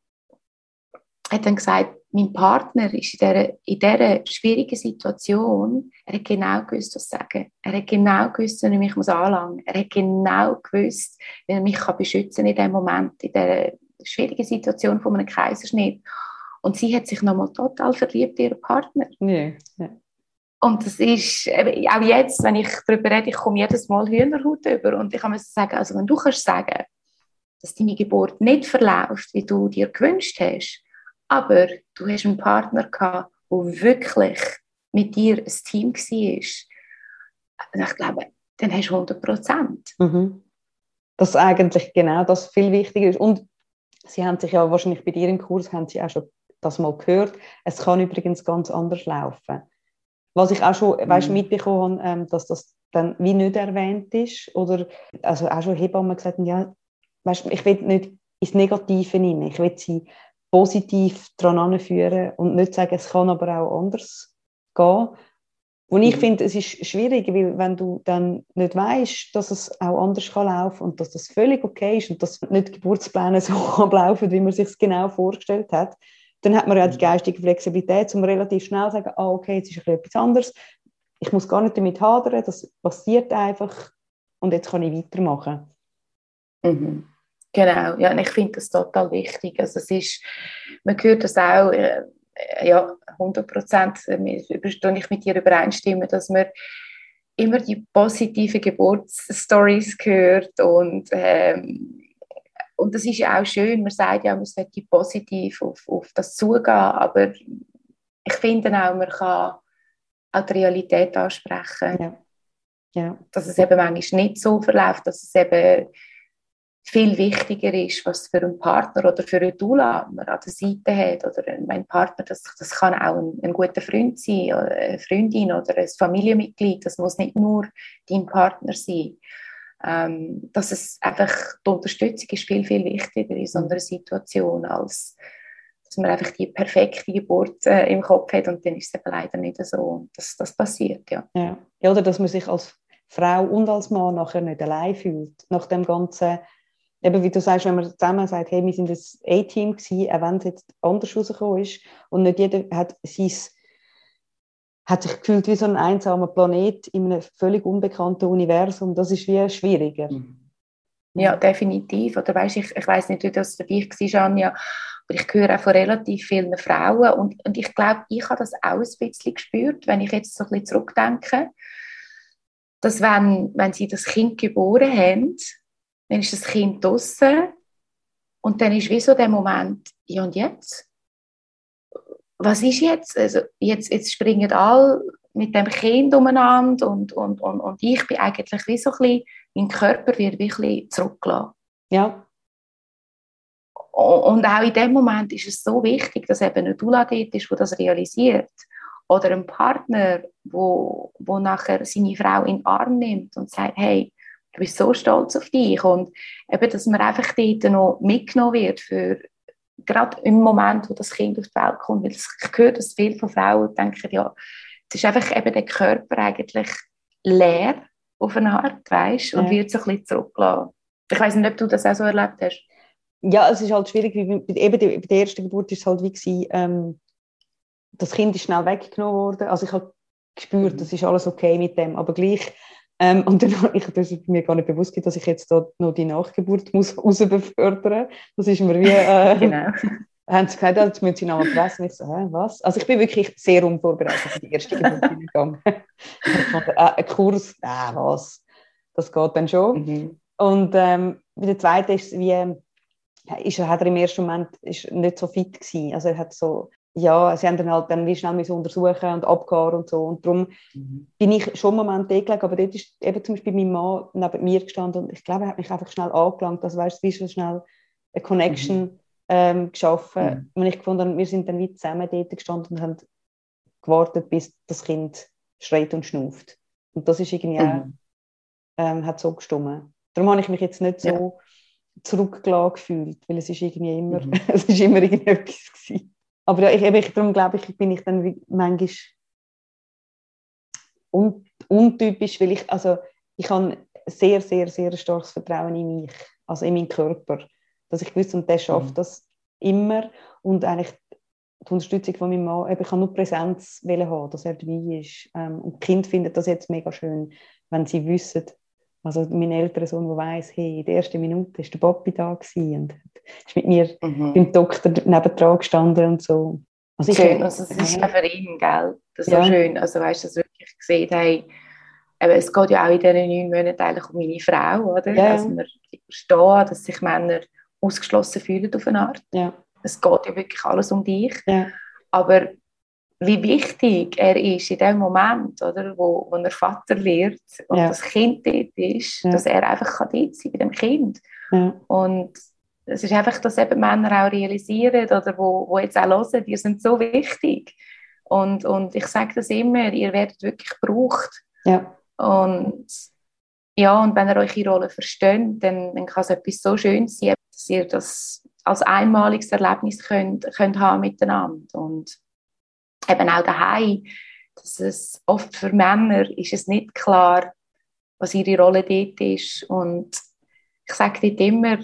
hat dann gesagt, mein Partner ist in dieser, in dieser schwierigen Situation, er hat genau gewusst, was sagen. Er hat genau gewusst, wie ich mich muss anlangen muss. Er hat genau gewusst, wie er mich kann beschützen in diesem Moment, in dieser schwierigen Situation von einem Kaiserschnitt. Und sie hat sich nochmal total verliebt in ihren Partner. Ja, ja. Und das ist, auch jetzt, wenn ich darüber rede, ich komme jedes Mal Hühnerhaut über und ich mir sagen, also wenn du kannst sagen, dass deine Geburt nicht verläuft, wie du dir gewünscht hast, aber du hast einen Partner gehabt, der wirklich mit dir ein Team war. Ich glaube, dann hast du 100 Prozent. Mhm. Dass eigentlich genau das viel wichtiger ist. Und Sie haben sich ja wahrscheinlich bei dir im Kurs haben Sie auch schon das mal gehört. Es kann übrigens ganz anders laufen. Was ich auch schon mhm. weißt, mitbekommen habe, ähm, dass das dann wie nicht erwähnt ist. Oder also auch schon Hebammen gesagt haben, ja, weißt, ich will nicht ins Negative hinein. Ich will sie positiv daran anführen und nicht sagen, es kann aber auch anders gehen. Und ich mhm. finde, es ist schwierig, weil wenn du dann nicht weißt, dass es auch anders kann laufen und dass das völlig okay ist und dass nicht Geburtspläne so ablaufen, wie man sich es genau vorgestellt hat, dann hat man ja die mhm. geistige Flexibilität, um relativ schnell zu sagen, ah, okay, jetzt ist etwas anderes, ich muss gar nicht damit hadern, das passiert einfach und jetzt kann ich weitermachen. Mhm. Genau, ja, und ich finde das total wichtig. Also es ist, man hört das auch, äh, ja, 100 Prozent äh, ich mit dir übereinstimmen, dass man immer die positiven Geburtsstories hört und ähm, und das ist ja auch schön, man sagt ja, man sollte positiv auf, auf das zugehen, aber ich finde auch, man kann auch die Realität ansprechen. Ja. Ja. Dass es eben manchmal nicht so verläuft, dass es eben viel wichtiger ist, was für einen Partner oder für eine Dula man an der Seite hat. Oder mein Partner, das, das kann auch ein, ein guter Freund sein, oder eine Freundin oder ein Familienmitglied. Das muss nicht nur dein Partner sein. Ähm, dass es einfach, die Unterstützung ist viel, viel wichtiger in so einer Situation, als dass man einfach die perfekte Geburt äh, im Kopf hat und dann ist es eben leider nicht so, dass das passiert. Ja. Ja. ja, oder dass man sich als Frau und als Mann nachher nicht allein fühlt, nach dem ganzen eben wie du sagst, wenn man zusammen sagt, hey, wir sind ein A-Team gewesen, auch wenn es jetzt anders rausgekommen ist und nicht jeder hat sein hat sich gefühlt wie so ein einsamer Planet in einem völlig unbekannten Universum. Das ist wie schwieriger. Mhm. Ja, definitiv. Oder weißt, ich, ich weiß nicht, wie das für dich war, Anja, aber ich höre auch von relativ vielen Frauen und, und ich glaube, ich habe das auch ein bisschen gespürt, wenn ich jetzt so ein bisschen zurückdenke, dass wenn, wenn sie das Kind geboren haben, dann ist das Kind draußen und dann ist wie so der Moment, ja und jetzt? Was ist jetzt? Also jetzt, jetzt springen alle mit dem Kind umeinander und, und, und, und ich bin eigentlich wie so ein bisschen, mein Körper wird wirklich zurückgelassen. Ja. Und auch in dem Moment ist es so wichtig, dass eben ein Dula dort ist, der das realisiert. Oder ein Partner, wo, wo nachher seine Frau in den Arm nimmt und sagt, hey, du bist so stolz auf dich und eben, dass man einfach dort noch mitgenommen wird für gerade im Moment, wo das Kind auf die Welt kommt, weil ich höre, dass viele von Frauen denken, ja, es ist einfach eben der Körper eigentlich leer auf eine Art, weißt und Ja. wird so ein bisschen zurückgelassen. Ich weiß nicht, ob du das auch so erlebt hast. Ja, es ist halt schwierig, eben bei der ersten Geburt ist es halt wie gewesen, ähm, das Kind ist schnell weggenommen worden. Also ich habe gespürt, Mhm. das ist alles okay mit dem, aber gleich. Ähm, und dann habe ich das ist mir gar nicht bewusst, dass ich jetzt da noch die Nachgeburt muss rausbefördern. Das ist mir wie, äh, Genau. haben sie gesagt, jetzt müssen sie noch mal fressen. Ich so, hä, was? Also ich bin wirklich sehr unvorbereitet für die erste Geburt gefunden, äh, ein Kurs, äh, was? Das geht dann schon. Mhm. Und ähm, bei der zweiten ist es wie, ähm, ist, er- hat er im ersten Moment ist nicht so fit gewesen. Also er hat so, ja, sie haben dann halt dann wie schnell müssen untersuchen und abgehen und so. Und darum Mhm. bin ich schon einen Moment gelegen, aber dort ist eben zum Beispiel mein Mann neben mir gestanden und ich glaube, er hat mich einfach schnell angelangt. Also weißt du, wie schon schnell eine Connection ähm, geschaffen. Und ich gefunden, wir sind dann wie zusammen dort gestanden und haben gewartet, bis das Kind schreit und schnauft. Und das ist irgendwie auch Mhm. ähm, hat so gestimmt. Darum habe ich mich jetzt nicht so Ja. zurückgelassen gefühlt, weil es ist irgendwie immer, Mhm. es ist immer irgendetwas gewesen. Aber ja, ich, eben, ich, darum glaube ich, bin ich dann manchmal un, untypisch, weil ich, also ich habe sehr, sehr, sehr starkes Vertrauen in mich, also in meinen Körper, dass ich wusste, und der schafft Mhm. das immer und eigentlich die Unterstützung von meinem Mann, eben, ich kann nur Präsenz haben, dass er dabei ist. Ähm, und die Kinder finden das jetzt mega schön, wenn sie wissen, also mein älterer Sohn, der weiss, hey, in der ersten Minute ist der Papi da gewesen und ist mit mir Mhm. beim Doktor nebendran gestanden und so. Also Schön, also es ist ja, für ihn, gell? Das ist Ja. so schön. Also weißt du, dass wirklich gesehen hey, es geht ja auch in diesen neun Monaten eigentlich um meine Frau, oder? Ja, ja. Also wir verstehen, dass sich Männer ausgeschlossen fühlen auf eine Art. ja, Es geht ja wirklich alles um dich. ja, Aber wie wichtig er ist in dem Moment, oder, wo, wo er Vater wird und Ja. das Kind dort ist, Ja. dass er einfach kann dort sein bei dem Kind. ja, Und es ist einfach, dass eben Männer auch realisieren oder wo, wo jetzt auch hören, die sind so wichtig. Und, und ich sage das immer, ihr werdet wirklich gebraucht. ja, Und ja, und wenn ihr eure Rolle versteht, dann, dann kann es etwas so Schönes sein, dass ihr das als einmaliges Erlebnis könnt, könnt haben miteinander. Und eben auch daheim, dass es oft für Männer ist es nicht klar, was ihre Rolle dort ist. Und ich sage dort immer,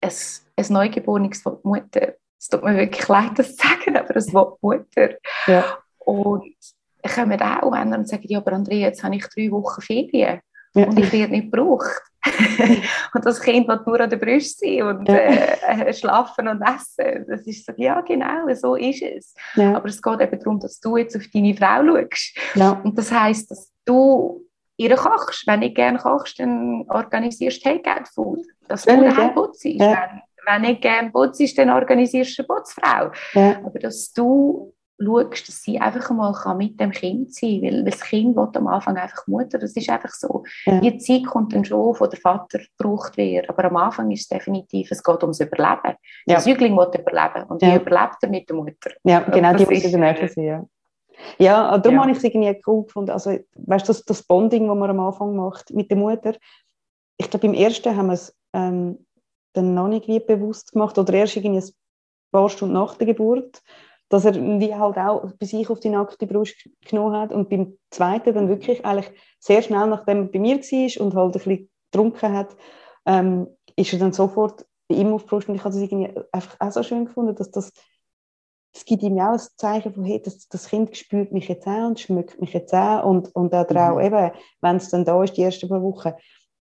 ein, ein Neugeborenes die Mutter. Es tut mir wirklich leid, das zu sagen, aber es will Mutter. ja, Und ich komme auch Männer und sagen, ja, aber Andrea, jetzt habe ich drei Wochen Ferien ja. und ich werde nicht gebraucht. und das Kind will nur an der Brust sein und äh, schlafen und essen. Das ist so, ja genau, so ist es. ja, Aber es geht eben darum, dass du jetzt auf deine Frau schaust. ja, Und das heisst, dass du ihr kochst. Wenn du gerne kochst, dann organisierst du Takeout Food. Dass du daheim putzt. Ja. Wenn, wenn nicht gerne putzt, dann organisierst du eine Putzfrau. ja, Aber dass du schaust, dass sie einfach mal kann mit dem Kind sein kann. Weil das Kind will am Anfang einfach Mutter. Das ist einfach so. Ja. Die Zeit kommt dann schon, wo der Vater gebraucht wird. Aber am Anfang ist es definitiv, es geht ums Überleben. Ja. Der Säugling will überleben. Und Ja. wie überlebt er mit der Mutter? ja, genau, das die muss Nähe äh, sein, ja. Ja, darum Ja. habe ich es irgendwie cool gefunden. Also, weißt du, das, das Bonding, das man am Anfang macht mit der Mutter, ich glaube, im ersten haben wir es ähm, dann noch nicht wie bewusst gemacht oder erst irgendwie ein paar Stunden nach der Geburt, dass er wie halt auch bei sich auf die nackte Brust genommen hat und beim zweiten dann wirklich eigentlich sehr schnell, nachdem er bei mir war und halt ein bisschen getrunken hat, ähm, ist er dann sofort bei ihm auf die Brust und ich habe das irgendwie einfach auch so schön gefunden, dass das es gibt ihm ja auch ein Zeichen von, hey, das, das Kind spürt mich jetzt auch und schmeckt mich jetzt auch und, und auch, Mhm. auch eben, wenn es dann da ist, die ersten paar Wochen,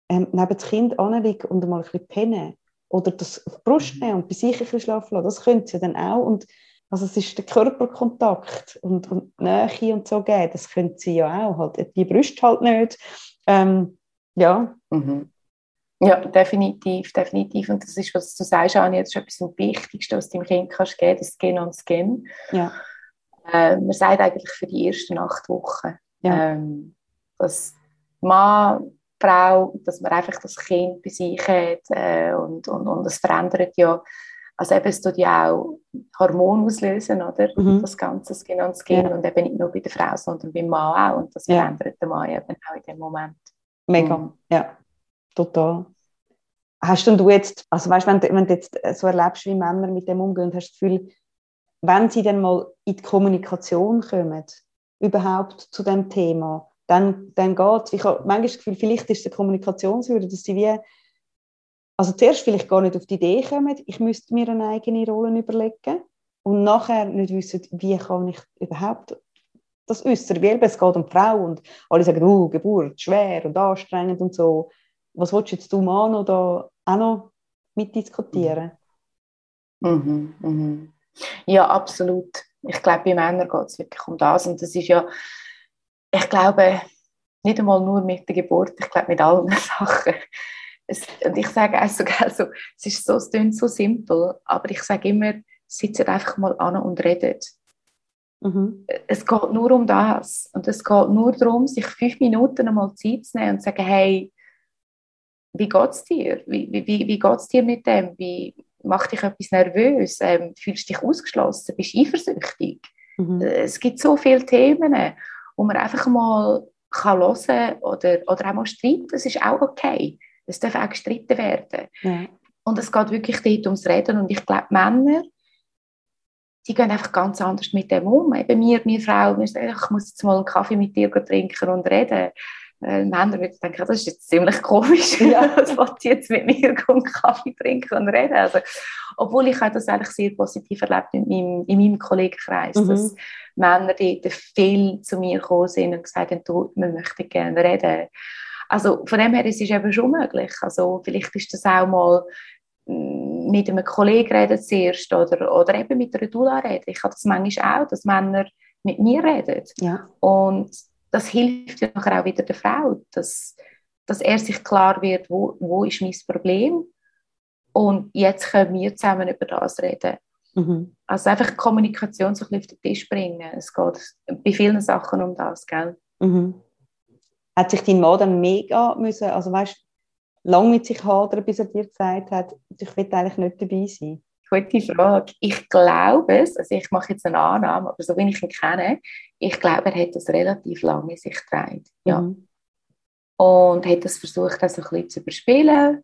ähm, neben das Kind anliegen und mal ein bisschen pennen oder das auf die Brust Mhm. nehmen und bei sich ein bisschen schlafen lassen, das können sie dann auch und also es ist der Körperkontakt und, und Nähe und so geben, das können sie ja auch, halt, die Brüste halt nicht. Ähm, ja, Mhm. Ja, definitiv, definitiv. Und das ist, was du sagst, Anja, das ist etwas am Wichtigsten, was du dem Kind kannst geben, das Skin on Skin. ja, Äh, man sagt eigentlich für die ersten acht Wochen, Ja. ähm, dass Mann, Frau, dass man einfach das Kind bei sich hat äh, und, und, und das verändert ja, also eben es tut ja auch Hormone auslösen, oder? Mhm. Das ganze Skin on Skin Ja. und eben nicht nur bei der Frau, sondern beim Mann auch und das Ja. verändert den Mann eben auch in dem Moment. Mega, Mhm. ja, total. Hast denn du jetzt, also weißt, wenn, du- wenn du jetzt so erlebst, wie Männer mit dem umgehen, hast du das Gefühl, wenn sie dann mal in die Kommunikation kommen, überhaupt zu dem Thema, dann, dann geht es. Ich habe manchmal das Gefühl, vielleicht ist es eine Kommunikationshürde, dass sie wie, also zuerst vielleicht gar nicht auf die Idee kommen, ich müsste mir eine eigene Rolle überlegen und nachher nicht wissen, wie kann ich überhaupt das äußern, weil es geht um Frau und alle sagen, oh, Geburt, schwer und anstrengend und so. Was willst du jetzt du Mann oder auch noch mitdiskutieren? Mhm, mhm. Ja, absolut. Ich glaube, bei Männern geht es wirklich um das und das ist ja, ich glaube, nicht einmal nur mit der Geburt, ich glaube mit allen Sachen. Es, und ich sage auch sogar so, es ist so, es klingt so simpel, aber ich sage immer, sitzt einfach mal an und redet. Mhm. Es geht nur um das. Und es geht nur darum, sich fünf Minuten einmal Zeit zu nehmen und zu sagen, hey, wie geht es dir? Wie, wie, wie geht es dir mit dem? Wie macht dich etwas nervös? Ähm, fühlst du dich ausgeschlossen? Bist du eifersüchtig? Mhm. Es gibt so viele Themen, wo man einfach mal kann hören oder, oder auch mal streiten. Das ist auch okay. Es darf auch gestritten werden. Ja. Und es geht wirklich dort ums Reden. Und ich glaube, Männer die gehen einfach ganz anders mit dem um. Eben wir, wir Frauen, wir sagen, ich muss jetzt mal einen Kaffee mit dir trinken und reden. Äh, Männer würden denken, das ist jetzt ziemlich komisch, ja. was wollt ihr jetzt mit mir einen Kaffee trinken und reden? Also, obwohl ich das eigentlich sehr positiv erlebt in meinem, in meinem Kollegenkreis, mhm. dass Männer dort viel zu mir gekommen sind und gesagt haben, du, wir möchten gerne reden. Also von dem her ist es eben schon möglich. Also vielleicht ist das auch mal mit einem Kollegen reden zuerst oder, oder eben mit einer Dula reden. Ich habe das manchmal auch, dass Männer mit mir reden. Ja. Und das hilft nachher auch wieder der Frau, dass, dass er sich klar wird, wo, wo ist mein Problem und jetzt können wir zusammen über das reden. Mhm. Also einfach Kommunikation so ein bisschen auf den Tisch bringen. Es geht bei vielen Sachen um das, gell? Mhm. Hat sich dein Mann dann mega müssen, also weißt lange mit sich hadern, bis er dir gesagt hat, ich will eigentlich nicht dabei sein? Gute Frage. Ich glaube es, also ich mache jetzt eine Annahme, aber so wie ich ihn kenne, ich glaube, er hat das relativ lange sich getragen. Ja. Mhm. Und hat das versucht, das ein bisschen zu überspielen.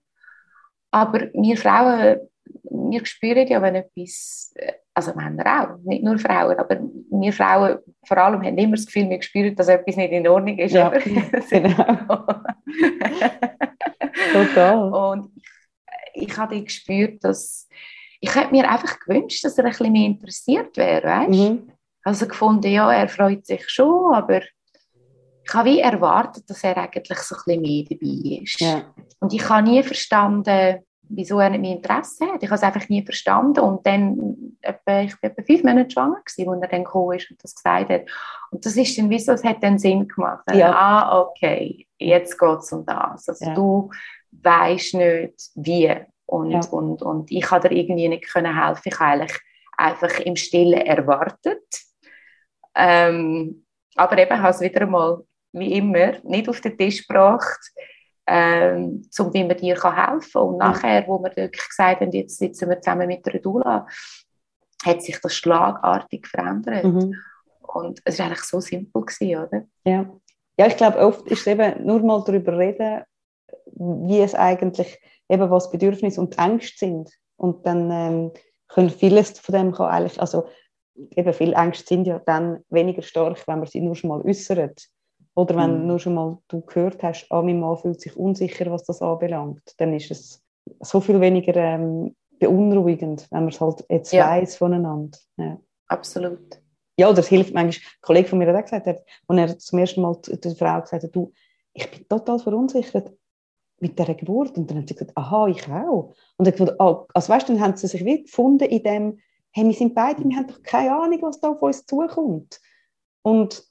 Aber wir Frauen, wir spüren ja, wenn etwas, also Männer auch, nicht nur Frauen, aber wir Frauen vor allem haben immer das Gefühl, wir spüren, dass etwas nicht in Ordnung ist. Ja, genau. Total. Und ich, ich habe gespürt, dass ich hätte mir einfach gewünscht, dass er ein bisschen mehr interessiert wäre, weißt? Mhm. Also gefunden, ja, er freut sich schon, aber ich habe wie erwartet, dass er eigentlich so ein bisschen mehr dabei ist. Ja. Und ich habe nie verstanden, wieso er nicht mehr Interesse hat. Ich habe es einfach nie verstanden. Und dann, etwa, ich war etwa fünf Monate schwanger, als er dann gekommen ist und das gesagt hat. Und das ist dann wie so, es hat dann Sinn gemacht. Ja. Ah, okay, jetzt geht es um das. Also ja. du weißt nicht, wie. Und, ja. und, und ich konnte dir irgendwie nicht können helfen. Ich habe eigentlich einfach im Stillen erwartet. Ähm, aber eben habe es wieder einmal, wie immer, nicht auf den Tisch gebracht ähm, um wie man dir kann helfen kann. Und nachher, wo wir wirklich gesagt haben, jetzt sitzen wir zusammen mit der Dula, hat sich das schlagartig verändert. Mhm. Und es war eigentlich so simpel, gewesen, oder? Ja. ja, ich glaube, oft ist es eben nur mal darüber reden, wie es eigentlich, eben was Bedürfnisse und Ängste sind. Und dann ähm, können vieles von dem kann eigentlich, also eben viele Ängste sind ja dann weniger stark, wenn man sie nur schon mal äußert. Oder wenn mhm. nur schon mal du gehört hast, ah, mein Mann fühlt sich unsicher, was das anbelangt, dann ist es so viel weniger ähm, beunruhigend, wenn man es halt jetzt ja. weiß voneinander. Ja. Absolut. Ja, oder es hilft manchmal, ein Kollege von mir hat auch gesagt, hat, als er zum ersten Mal der Frau gesagt hat, du, ich bin total verunsichert mit dieser Geburt. Und dann hat sie gesagt, aha, ich auch. Und ich gedacht, oh, also weißt, dann haben sie sich wie gefunden in dem, hey, wir sind beide, wir haben doch keine Ahnung, was da auf uns zukommt. Und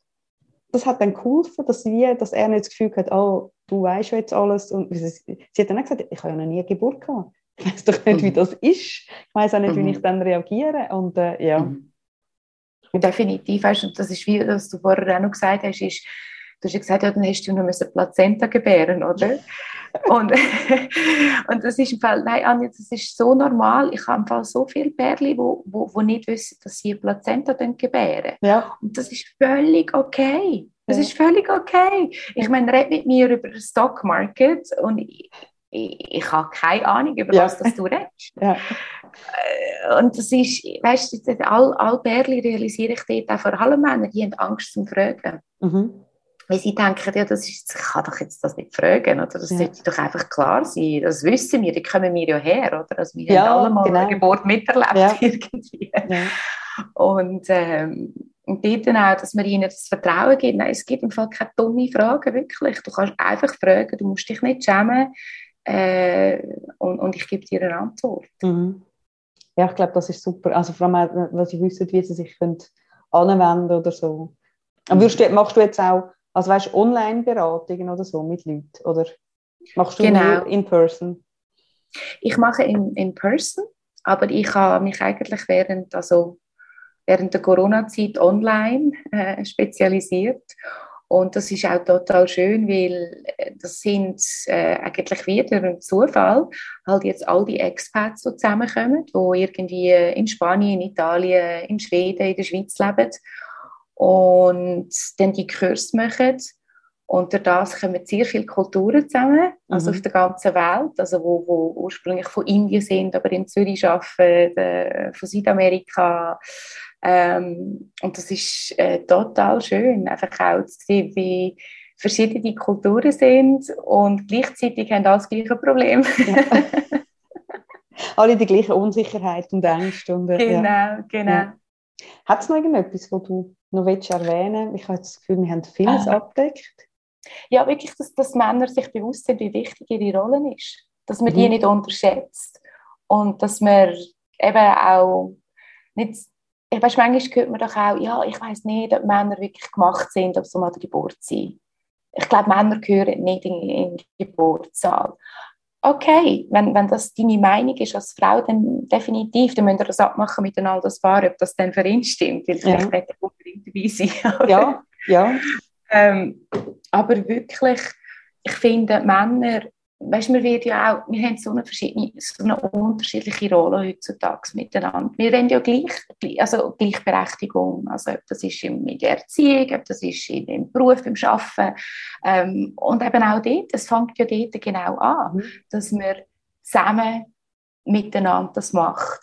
das hat dann geholfen, dass, wir, dass er nicht das Gefühl hat, oh, du weißt jetzt alles. Und sie hat dann auch gesagt, ich habe ja noch nie eine Geburt gehabt. Ich weiß doch nicht, wie mhm. das ist. Ich weiß auch nicht, mhm. wie ich dann reagiere. Und äh, ja. Mhm. Definitiv, weißt, und das ist wie, was du vorher auch noch gesagt hast, ist, du hast ja gesagt, ja, dann hast du noch eine Plazenta gebären, oder? und, und das ist im Fall, nein, Anja, das ist so normal. Ich habe im Fall so viele Pärchen, wo, wo, wo nicht wissen, dass sie eine Plazenta gebären. Ja. Und das ist völlig okay. Das ist völlig okay. Ich meine, red mit mir über den Stock Market und ich, ich, ich habe keine Ahnung, über ja. was das du redest. Ja. Äh, und das ist, weißt du, all, all Pärchen realisiere ich dort auch vor allem Männer, die haben Angst zum Fragen. Mhm. Weil sie denken, ja, das ist, ich kann doch jetzt das nicht fragen, oder? Das ja. sollte doch einfach klar sein. Das wissen wir, die kommen wir ja her, oder? Also wir ja, haben alle mal genau. eine Geburt miterlebt ja. irgendwie. Ja. Und, ähm, und dort dann auch, dass man ihnen das Vertrauen gibt. Nein, es gibt im Fall keine dumme Fragen, wirklich. Du kannst einfach fragen, du musst dich nicht schämen äh, und, und ich gebe dir eine Antwort. Mhm. Ja, ich glaube, das ist super. Also vor allem, weil sie wissen, wie sie sich können anwenden oder so. Mhm. machst du jetzt auch also weißt du, Online-Beratungen oder so mit Leuten? Oder machst du genau. nur in person? Ich mache in, in person, aber ich habe mich eigentlich während, also während der Corona-Zeit online äh, spezialisiert. Und das ist auch total schön, weil äh, das sind äh, eigentlich wieder ein Zufall, halt jetzt all die Expats, die zusammenkommen, die irgendwie in Spanien, in Italien, in Schweden, in der Schweiz leben und dann die Kurs machen. Und durch das kommen sehr viele Kulturen zusammen, also mhm. auf der ganzen Welt, also wo, wo ursprünglich von Indien sind, aber in Zürich arbeiten, äh, von Südamerika. Ähm, und das ist äh, total schön, einfach auch zu sehen, wie verschiedene Kulturen sind und gleichzeitig haben alle das gleiche Problem. Ja. alle die gleiche Unsicherheit und Ängste. Und, äh, genau, ja. genau. Ja. Hat es noch irgendetwas, wo du noch willst erwähnen Ich habe das Gefühl, wir haben vieles ah. abdeckt. Ja, wirklich, dass, dass Männer sich bewusst sind, wie wichtig ihre Rolle ist. Dass man mhm. die nicht unterschätzt. Und dass man eben auch nicht ich weiß, manchmal hört man doch auch, ja, ich weiß nicht, ob Männer wirklich gemacht sind, ob sie mal der Geburt sind. Ich glaube, Männer gehören nicht in, in den Geburtssaal okay, wenn, wenn das deine Meinung ist als Frau, dann definitiv, dann müsst ihr das abmachen miteinander, das Paar, ob das dann für ihn stimmt, weil vielleicht ja. nicht unbedingt dabei sein. ja, ja. Ähm, aber wirklich, ich finde, Männer weißt, wir werden ja auch, wir haben so eine, verschiedene, so eine unterschiedliche Rolle heutzutage miteinander. Wir wollen ja gleich, also Gleichberechtigung, also ob das ist in der Erziehung, ob das ist im Beruf, beim Arbeiten ähm, und eben auch dort, es fängt ja dort genau an, mhm. dass man zusammen miteinander das macht,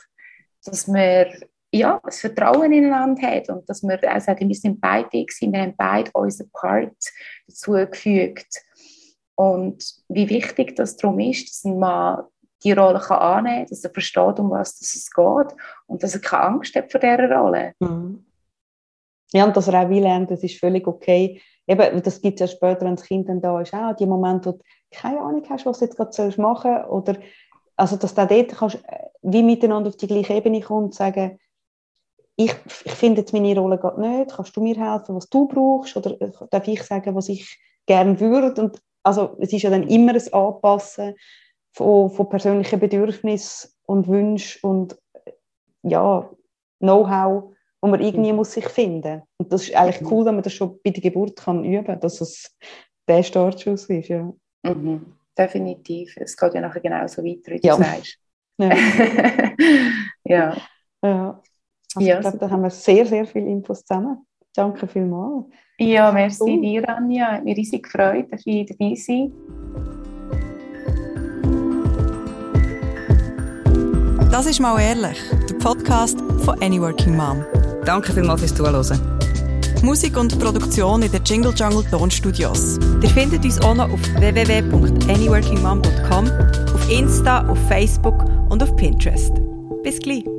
dass man ja, das Vertrauen ineinander hat und dass wir auch sagen, wir sind beide gewesen, wir haben beide unseren Part dazu gefügt und wie wichtig das darum ist, dass ein Mann die Rolle kann annehmen kann, dass er versteht, um was es geht und dass er keine Angst hat vor dieser Rolle. Mhm. Ja, und dass er auch lernt, das ist völlig okay. Eben, das gibt es ja später, wenn das Kind dann da ist, auch die Momente, wo du keine Ahnung hast, was du jetzt gerade machen sollst. Oder, also, dass du dort kannst, äh, wie miteinander auf die gleiche Ebene kommen und sagen, ich, ich finde jetzt meine Rolle gerade nicht, kannst du mir helfen, was du brauchst? Oder äh, darf ich sagen, was ich gerne würde? Und also es ist ja dann immer ein Anpassen von, von persönlichen Bedürfnissen und Wünschen und ja, Know-how, wo man irgendwie muss sich finden Und das ist eigentlich mhm. cool, wenn man das schon bei der Geburt kann üben kann, dass es der Startschuss ist. Ja. Mhm. Definitiv. Es geht ja nachher genauso weiter, wie du ja. sagst. Ja. ja. ja. Also ja, ich glaube, da haben wir sehr, sehr viele Infos zusammen. Danke vielmals. Ja, merci cool. dir, Anja. Hat mich riesig gefreut, dass ich dabei sein Das ist mal ehrlich, der Podcast von Any Working Mom. Danke vielmals fürs Zuhören. Musik und Produktion in den Jingle Jungle Tonstudios. Ihr findet uns auch noch auf www.anyworkingmom.com, auf Insta, auf Facebook und auf Pinterest. Bis gleich.